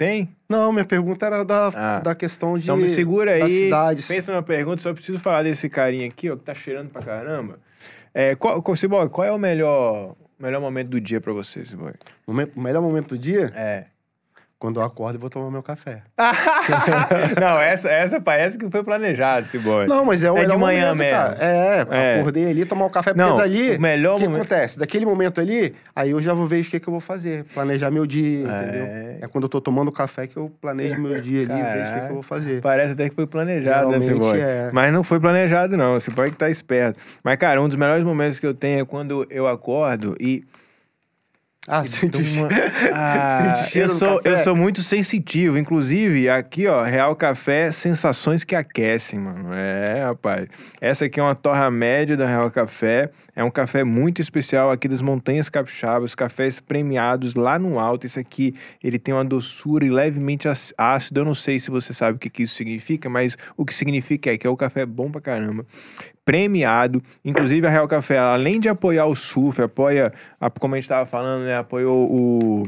Tem? Não, minha pergunta era da, Ah. da questão de. Então me segura aí. cidades. Pensa numa pergunta, só preciso falar desse carinha aqui, ó, que tá cheirando pra caramba. É, qual, Ciboy, qual é o melhor, melhor momento do dia pra você? Momen- O melhor momento do dia? É. Quando eu acordo e vou tomar meu café. Não, essa, essa parece que foi planejado, Ciboy. Não, mas é o É de melhor manhã momento, mesmo. cara. É, É. acordei ali, tomar o café, porque Não, dali. o melhor que momento- acontece? Daquele momento ali, aí eu já vou ver o que, que eu vou fazer. Planejar meu dia, É. entendeu? É quando eu tô tomando café que eu planejo meu dia ali, vejo o que, que eu vou fazer. Parece até que foi planejado, né, Ciboy? é. Mas não foi planejado, não. Você pode estar esperto. Mas, cara, um dos melhores momentos que eu tenho é quando eu acordo e Ah, sente. Ah, Sente o cheiro eu sou, eu sou muito sensitivo. Inclusive, aqui, ó, Real Café, sensações que aquecem, mano. É, rapaz. Essa aqui é uma torra média da Real Café. É um café muito especial aqui das Montanhas Capixabas. Cafés premiados lá no alto. Esse aqui, ele tem uma doçura e levemente ácido. Eu não sei se você sabe o que, que isso significa, mas o que significa é que é o café bom pra caramba premiado. Inclusive, a Real Café, além de apoiar o surf, apoia, como a gente estava falando, né, apoiou o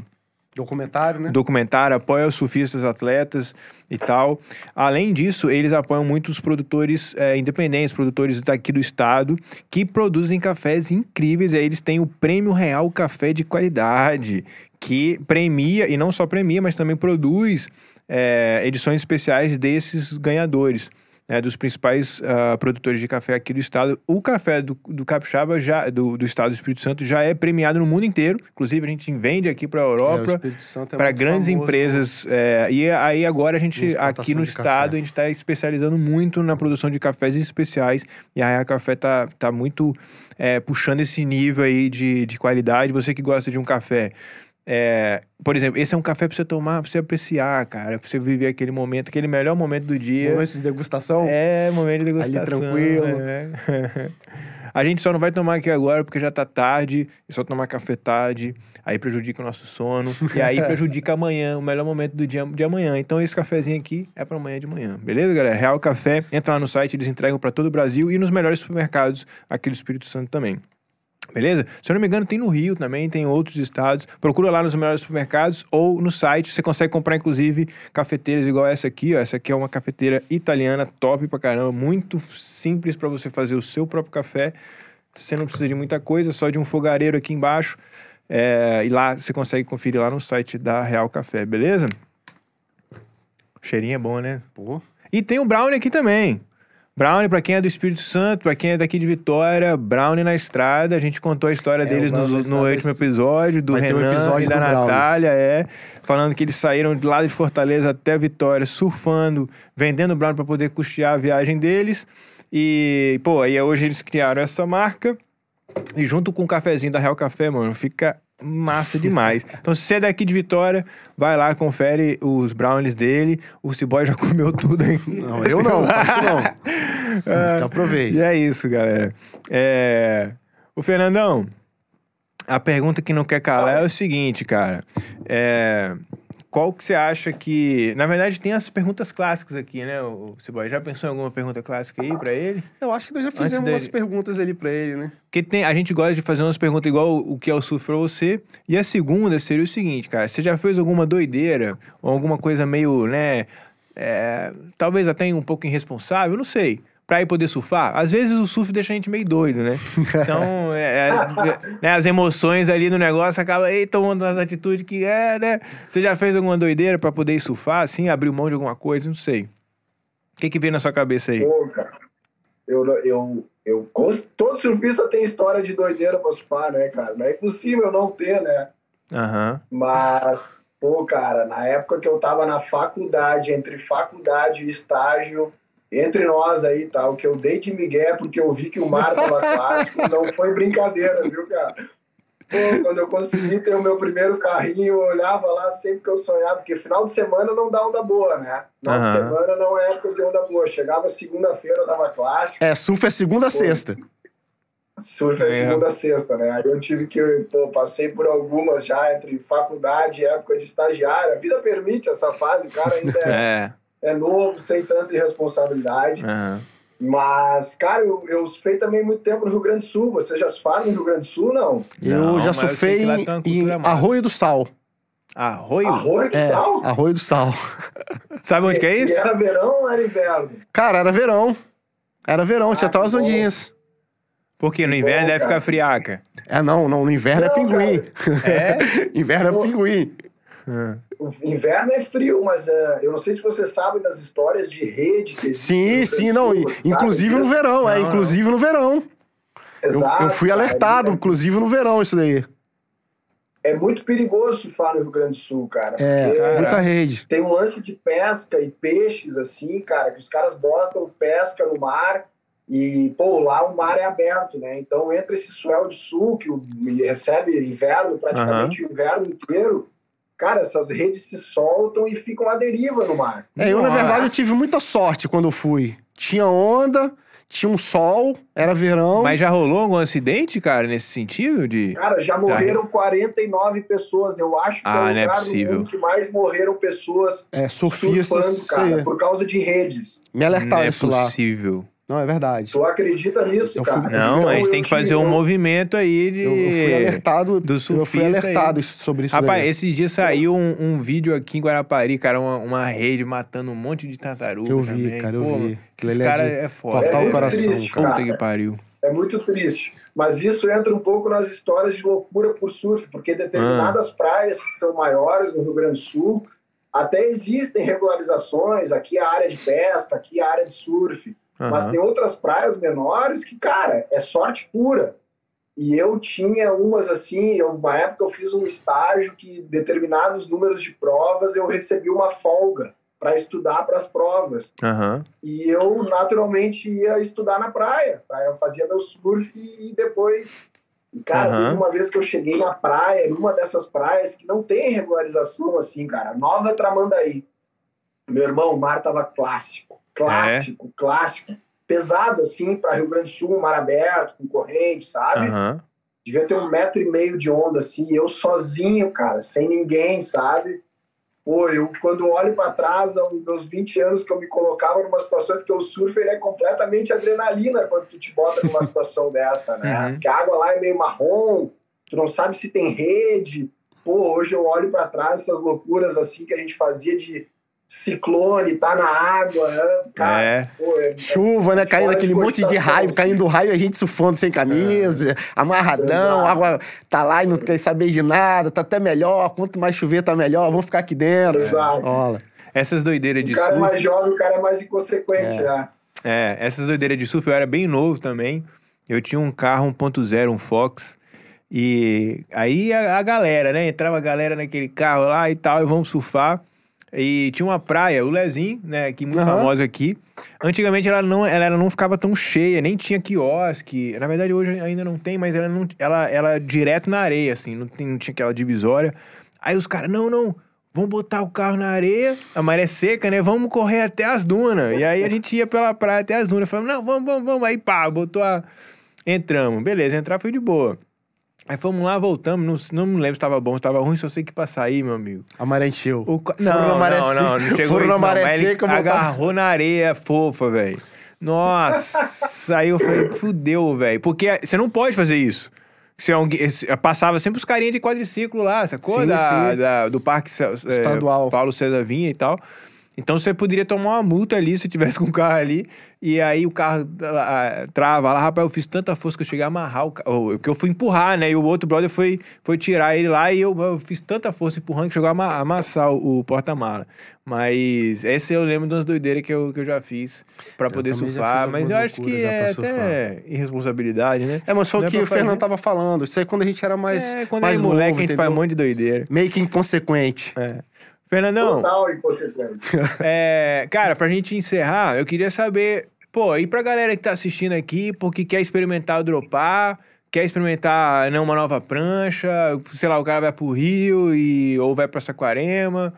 Documentário, né? documentário, apoia os surfistas atletas e tal. Além disso, eles apoiam muito os produtores eh, independentes, produtores daqui do estado, que produzem cafés incríveis. E aí eles têm o Prêmio Real Café de Qualidade, que premia, e não só premia, mas também produz eh, edições especiais desses ganhadores. Né, dos principais ah, produtores de café aqui do estado. O café do, do Capixaba, já, do, do estado do Espírito Santo, já é premiado no mundo inteiro. Inclusive, a gente vende aqui para a É, Europa Santo é para grandes famoso. empresas. é, e aí agora a gente, aqui no estado, café. a gente está especializando muito na produção de cafés especiais. E a Raia Café tá, tá muito é, puxando esse nível aí de, de qualidade. Você que gosta de um café. É, por exemplo, esse é um café para você tomar, para você apreciar, cara, para você viver aquele momento, aquele melhor momento do dia. Momento de degustação. É, momento de degustação. tranquilo. é. A gente só não vai tomar aqui agora porque já tá tarde, e só tomar café tarde, aí prejudica o nosso sono, e aí prejudica amanhã, o melhor momento do dia de amanhã. Então esse cafezinho aqui é para amanhã de manhã, beleza, galera? Real Café, entra lá no site, eles entregam para todo o Brasil e nos melhores supermercados aqui do Espírito Santo também. Beleza? Se eu não me engano, tem no Rio também, tem em outros estados. Procura lá nos melhores supermercados ou no site. Você consegue comprar, inclusive, cafeteiras igual essa aqui. Ó. Essa aqui é uma cafeteira italiana, top pra caramba. Muito simples para você fazer o seu próprio café. Você não precisa de muita coisa, só de um fogareiro aqui embaixo. É, e lá você consegue conferir lá no site da Real Café, beleza? O cheirinho é bom, né? Pô. E tem o Brownie aqui também. Brownie, pra quem é do Espírito Santo, pra quem é daqui de Vitória, Brownie na estrada. A gente contou a história É, deles no, no último episódio, do ter um Renan episódio e da Brownie. Natália, é. Falando que eles saíram de lá de Fortaleza até Vitória, surfando, vendendo Brownie pra poder custear a viagem deles. E, pô, aí hoje eles criaram essa marca. E junto com o cafezinho da Real Café, mano, fica massa demais. Então, se você é daqui de Vitória, vai lá, confere os brownies dele. O Ciboy já comeu tudo aí. Não, eu não, faço não. Já provei. E é isso, galera. É... O Fernandão, a pergunta que não quer calar é o seguinte, cara. É... Qual que você acha que... Na verdade, tem as perguntas clássicas aqui, né, o Ciboy? Já pensou em alguma pergunta clássica aí pra ele? Eu acho que nós já fizemos dele- umas perguntas ali pra ele, né? Porque tem, a gente gosta de fazer umas perguntas igual o, o que é o surf pra você. E a segunda seria o seguinte, cara. Você já fez alguma doideira? Ou alguma coisa meio, né? é, talvez até um pouco irresponsável, não sei. Pra ir poder surfar? Às vezes o surf deixa a gente meio doido, né? Então, é, é, né, as emoções ali no negócio acabam aí tomando umas atitudes que é, né? Você já fez alguma doideira pra poder ir surfar, assim? Abriu mão de alguma coisa? Não sei. O que que veio na sua cabeça aí? Pô, cara. Eu, eu, eu, todo surfista tem história de doideira pra surfar, né, cara? Não é impossível não ter, né? Aham. Mas, pô, cara, na época que eu tava na faculdade, entre faculdade e estágio, entre nós aí, tá? O que eu dei de migué porque eu vi que o mar tava clássico, não foi brincadeira, viu, cara? Pô, quando eu consegui ter o meu primeiro carrinho, eu olhava lá sempre que eu sonhava, porque final de semana não dá onda boa, né? Final Aham. de semana não é época de onda boa. Chegava segunda-feira, dava clássico. É, surf é segunda a sexta. Surf é, É. segunda a sexta, né? Aí eu tive que, pô, passei por algumas já, entre faculdade e época de estagiário. A vida permite essa fase, o cara ainda é, É. é novo, sem tanta irresponsabilidade. aham. Mas, cara, eu, eu surfei também muito tempo no Rio Grande do Sul. Você já surfaram no Rio Grande do Sul, não? Eu Não, já eu surfei lá em, em. Arroio do Sal. Arroio? Arroio do É, Sal? Arroio do Sal. Sabe onde que é E isso? era verão ou era inverno? Cara, era verão. Era verão, tinha Ah, até umas ondinhas. Porque no inverno bom, deve ficar friaca. É, não, não, no inverno é Não, pinguim. É? inverno é pinguim. O inverno é frio, mas eh, eu não sei se você sabe das histórias de rede que Sim, sim, do não. Sul, você sabe Inclusive no verão, é, Não, inclusive no verão. Eu, Exato, eu fui cara, alertado, é- inclusive no verão, isso daí. É muito perigoso surfar no Rio Grande do Sul, cara. É, porque Caraca. muita rede. tem um lance de pesca e peixes, assim, cara, que os caras botam pesca no mar e, pô, lá o mar é aberto, né? Então entra esse swell de sul que o- recebe inverno, praticamente o inverno inteiro. Cara, essas redes se soltam e ficam à deriva no mar. É, eu, na verdade, eu tive muita sorte quando eu fui. Tinha onda, tinha um sol, era verão. Mas já rolou algum acidente, cara, nesse sentido? De... Cara, já morreram 49 pessoas. Eu acho que Ah, é o não é lugar no possível. mundo que mais morreram pessoas É, surfistas, surfando, cara, por causa de redes. Me Não alertaram é isso lá. Não, é verdade. Tu acredita nisso, Eu fui- cara? Não, Então, a gente tem que fazer um movimento aí de... Eu, eu fui alertado, do eu fui alertado aí. sobre isso Rapaz, daí. esse dia saiu um, um vídeo aqui em Guarapari, cara, uma, uma rede matando um monte de tartaruga Eu vi, também. cara, eu Pô, vi. Esse é cara de é foda. cortar o É coração, triste, cara. Puta que pariu. É muito triste. Mas isso entra um pouco nas histórias de loucura por surf, porque determinadas Ah. praias que são maiores no Rio Grande do Sul, até existem regularizações, aqui é a área de pesca, aqui é a área de surf. Mas tem outras praias menores que, cara, é sorte pura. E eu tinha umas assim, eu, uma época eu fiz um estágio que determinados números de provas eu recebi uma folga para estudar para as provas. Aham. E eu naturalmente ia estudar na praia. eu fazia meu surf e, depois. E, cara, Aham. teve uma vez que eu cheguei na praia, numa dessas praias que não tem regularização assim, cara. Nova Tramandaí. Meu irmão, o mar tava clássico. Clássico, É? clássico. Pesado, assim, para Rio Grande do Sul, mar aberto, com corrente, sabe? Aham. Devia ter um metro e meio de onda, assim, eu sozinho, cara, sem ninguém, sabe? Pô, eu quando olho para trás, aos meus 20 anos que eu me colocava numa situação, porque o surf ele é completamente adrenalina quando tu te bota numa situação dessa, né? Uhum. Porque a água lá é meio marrom, tu não sabe se tem rede. Pô, hoje eu olho para trás essas loucuras assim que a gente fazia de ciclone, tá na água, né? cara. É. Pô, é, Chuva, né? Caindo aquele monte de raio, assim. caindo raio, a gente surfando sem camisa, amarradão, Exato. a água tá lá e não quer saber de nada, tá até melhor. Quanto mais chover, tá melhor. Vamos ficar aqui dentro. Exato. Rola. Essas doideiras de O cara é surf. mais jovem, o cara é mais inconsequente, né? É, essas doideiras de surf, eu era bem novo também. Eu tinha um carro 1.0, um Fox. E aí a, a galera, né? Entrava a galera naquele carro lá e tal, e vamos surfar. E tinha uma praia, o Lezinho, né? Aqui, muito Aham. famosa aqui. Antigamente ela não, ela não ficava tão cheia, nem tinha quiosque. Na verdade, hoje ainda não tem, mas ela não. Ela, ela direto na areia, assim, não, tem- não tinha aquela divisória. Aí os caras, não, não. Vamos botar o carro na areia, a maré seca, né? Vamos correr até as dunas. E aí a gente ia pela praia até as dunas. Falamos, não, vamos, vamos, vamos. Aí pá, botou a. Entramos. Beleza, entrar foi de boa. Aí fomos lá, voltamos. Não, não me lembro se tava bom, se tava ruim, só sei que pra sair, meu amigo. A maré encheu. O ca- Não, maré não, não, não seca- chegou isso, na não, maré ele seca, agarrou na areia fofa, velho. Nossa, aí eu falei, fudeu, velho. Porque você não pode fazer isso. Se alguém, passava sempre os carinhas de quadriciclo lá, sacou? Sim, da, sim. da- do Parque é, Estadual. Paulo César Vinha e tal. Então você poderia tomar uma multa ali se tivesse com o carro ali. E aí o carro ah, trava lá. Rapaz, eu fiz tanta força que eu cheguei a amarrar o carro. Que eu fui empurrar, né? E o outro brother foi, foi tirar ele lá. E eu, eu fiz tanta força empurrando que chegou a ama- amassar o, o porta-mala. Mas esse eu lembro de umas doideiras que eu, que eu já fiz pra poder surfar. Mas eu acho que é surfar. até irresponsabilidade, né? É, mas foi o é que o Fernando tava falando. Isso aí quando a gente era mais, é, quando mais é moleque, novo, a gente faz um entendeu? monte de doideira. Meio que inconsequente. É. Fernandão, Total inconsequente. É, cara, pra gente encerrar, eu queria saber, pô, e pra galera que tá assistindo aqui, porque quer experimentar o dropar, quer experimentar né, uma nova prancha, sei lá, o cara vai pro Rio e, ou vai pra Saquarema,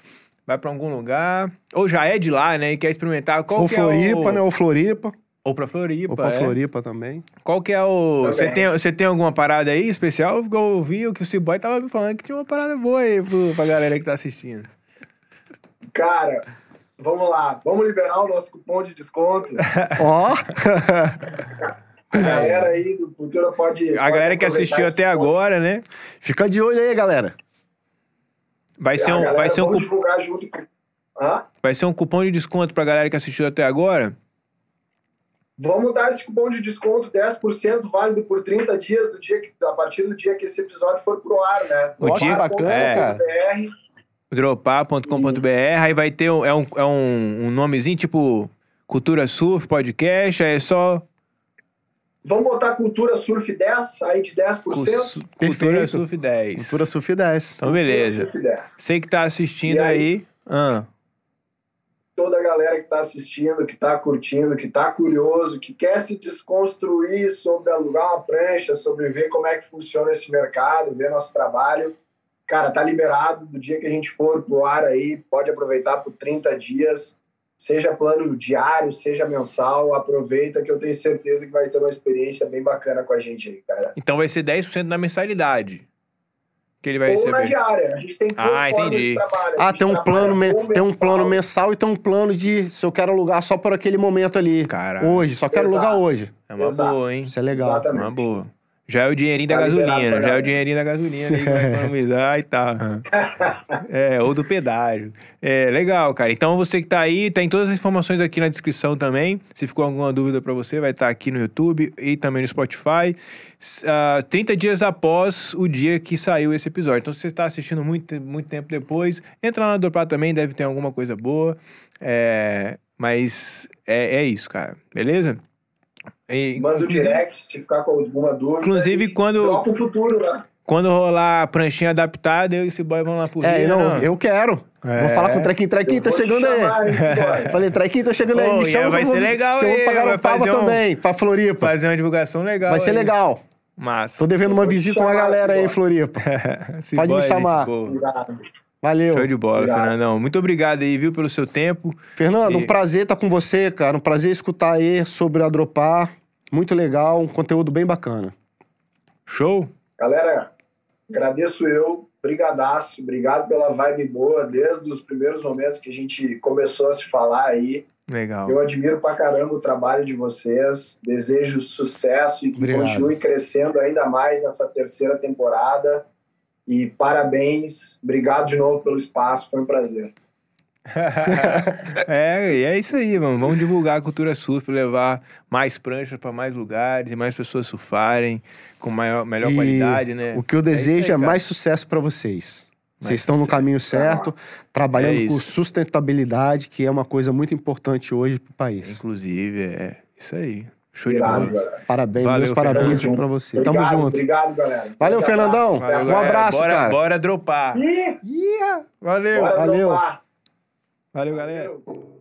vai pra algum lugar, ou já é de lá, né, e quer experimentar qual Ou que Floripa, é o... né? Ou Floripa. Ou pra Floripa, Ou pra é. Floripa também. Qual que é o... Você tem, você tem alguma parada aí especial? Eu ouvi o que o Ciboy tava me falando que tinha uma parada boa aí pro, pra galera que tá assistindo. Cara, vamos lá. Vamos liberar o nosso cupom de desconto. Ó, A galera aí do Cultura pode. A galera que assistiu até agora, né? fica de olho aí, galera. Vai ser um, galera, vai ser um, vamos cu- divulgar junto com. Hã? vai ser um cupom de desconto pra galera que assistiu até agora. Vamos dar esse cupom de desconto 10% válido por 30 dias do dia que, a partir do dia que esse episódio for pro ar, né? O dia- bacana, é. BR, dropar.com.br, aí vai ter um, é, um, é um, um nomezinho tipo Cultura Surf Podcast, aí é só Vamos botar Cultura Surf 10, aí de 10%. cu- Cultura Perfeito. Surf 10. Cultura Surf 10. Então, beleza. Surf 10. Você que tá assistindo E aí. aí? ah, toda a galera que está assistindo, que está curtindo, que está curioso, que quer se desconstruir sobre alugar uma prancha, sobre ver como é que funciona esse mercado, ver nosso trabalho. Cara, tá liberado do dia que a gente for pro ar aí, pode aproveitar por 30 dias, seja plano diário, seja mensal, aproveita que eu tenho certeza que vai ter uma experiência bem bacana com a gente aí, cara. então vai ser 10% na mensalidade. Que ele vai Ou na receber. diária, a gente tem duas Ah, entendi. de trabalho. A Ah, tem um plano, tem um plano mensal, e tem um plano de se eu quero alugar só por aquele momento ali. Caralho. Hoje, só quero Exato. alugar hoje. É uma Exato. boa, hein? Isso é legal. Exatamente. Uma boa. Já é o dinheirinho da Tá gasolina, pra já é o dinheirinho da gasolina ali que vai economizar e tal. É, ou do pedágio. É, legal, cara. Então você que tá aí, tem todas as informações aqui na descrição também. Se ficou alguma dúvida pra você, vai estar aqui no YouTube e também no Spotify. S- ah, 30 dias após o dia que saiu esse episódio. Então, se você está assistindo muito, muito tempo depois, entra lá na Dropar também, deve ter alguma coisa boa. É, mas é, é isso, cara. Beleza? E, Manda o direct se ficar com alguma dúvida. Inclusive, quando- Dropa o futuro, né? Quando rolar a pranchinha adaptada, eu e esse boy vamos lá pro É, Rio, não, né, eu quero. É. Vou falar com o Trequinho. Trequinho, Eu tá te chegando aí. Falei, Trequinho, tá chegando aí. Me e chama vai ser vou- legal que eu vou aí, pra vai Garopaba fazer um- também, pra Floripa. Fazer uma divulgação legal. Vai ser aí. legal. Massa. Tô devendo uma visita a uma galera aí. Floripa. Pode me chamar. Valeu. Show de bola, Obrigado. Fernandão. Muito obrigado aí, viu, pelo seu tempo. Fernando, E- um prazer estar com você, cara. Um prazer escutar aí sobre a Dropar. Muito legal, um conteúdo bem bacana. Show? Galera, agradeço eu. Brigadaço. Obrigado pela vibe boa desde os primeiros momentos que a gente começou a se falar aí. Legal. Eu admiro pra caramba o trabalho de vocês. Desejo sucesso e que Obrigado. continue crescendo ainda mais nessa terceira temporada. E parabéns. Obrigado de novo pelo espaço. Foi um prazer. é, e é isso aí, mano. Vamos divulgar a cultura surf, levar mais pranchas para mais lugares e mais pessoas surfarem com maior, melhor E qualidade, né? O que eu aí, desejo é, cara. mais sucesso para vocês. Mais Vocês estão no caminho certo, trabalhando É com sustentabilidade, que é uma coisa muito importante hoje pro país. Inclusive, é isso aí. Show de bola. galera. Parabéns, Valeu, meus parabéns Fernando. para você. Obrigado, Tamo junto. Obrigado, galera. Valeu, Fernandão. Valeu, Um abraço, bora, cara. Bora dropar. Ih, Yeah. Valeu. bora Valeu. dropar. Valeu, galera. Valeu.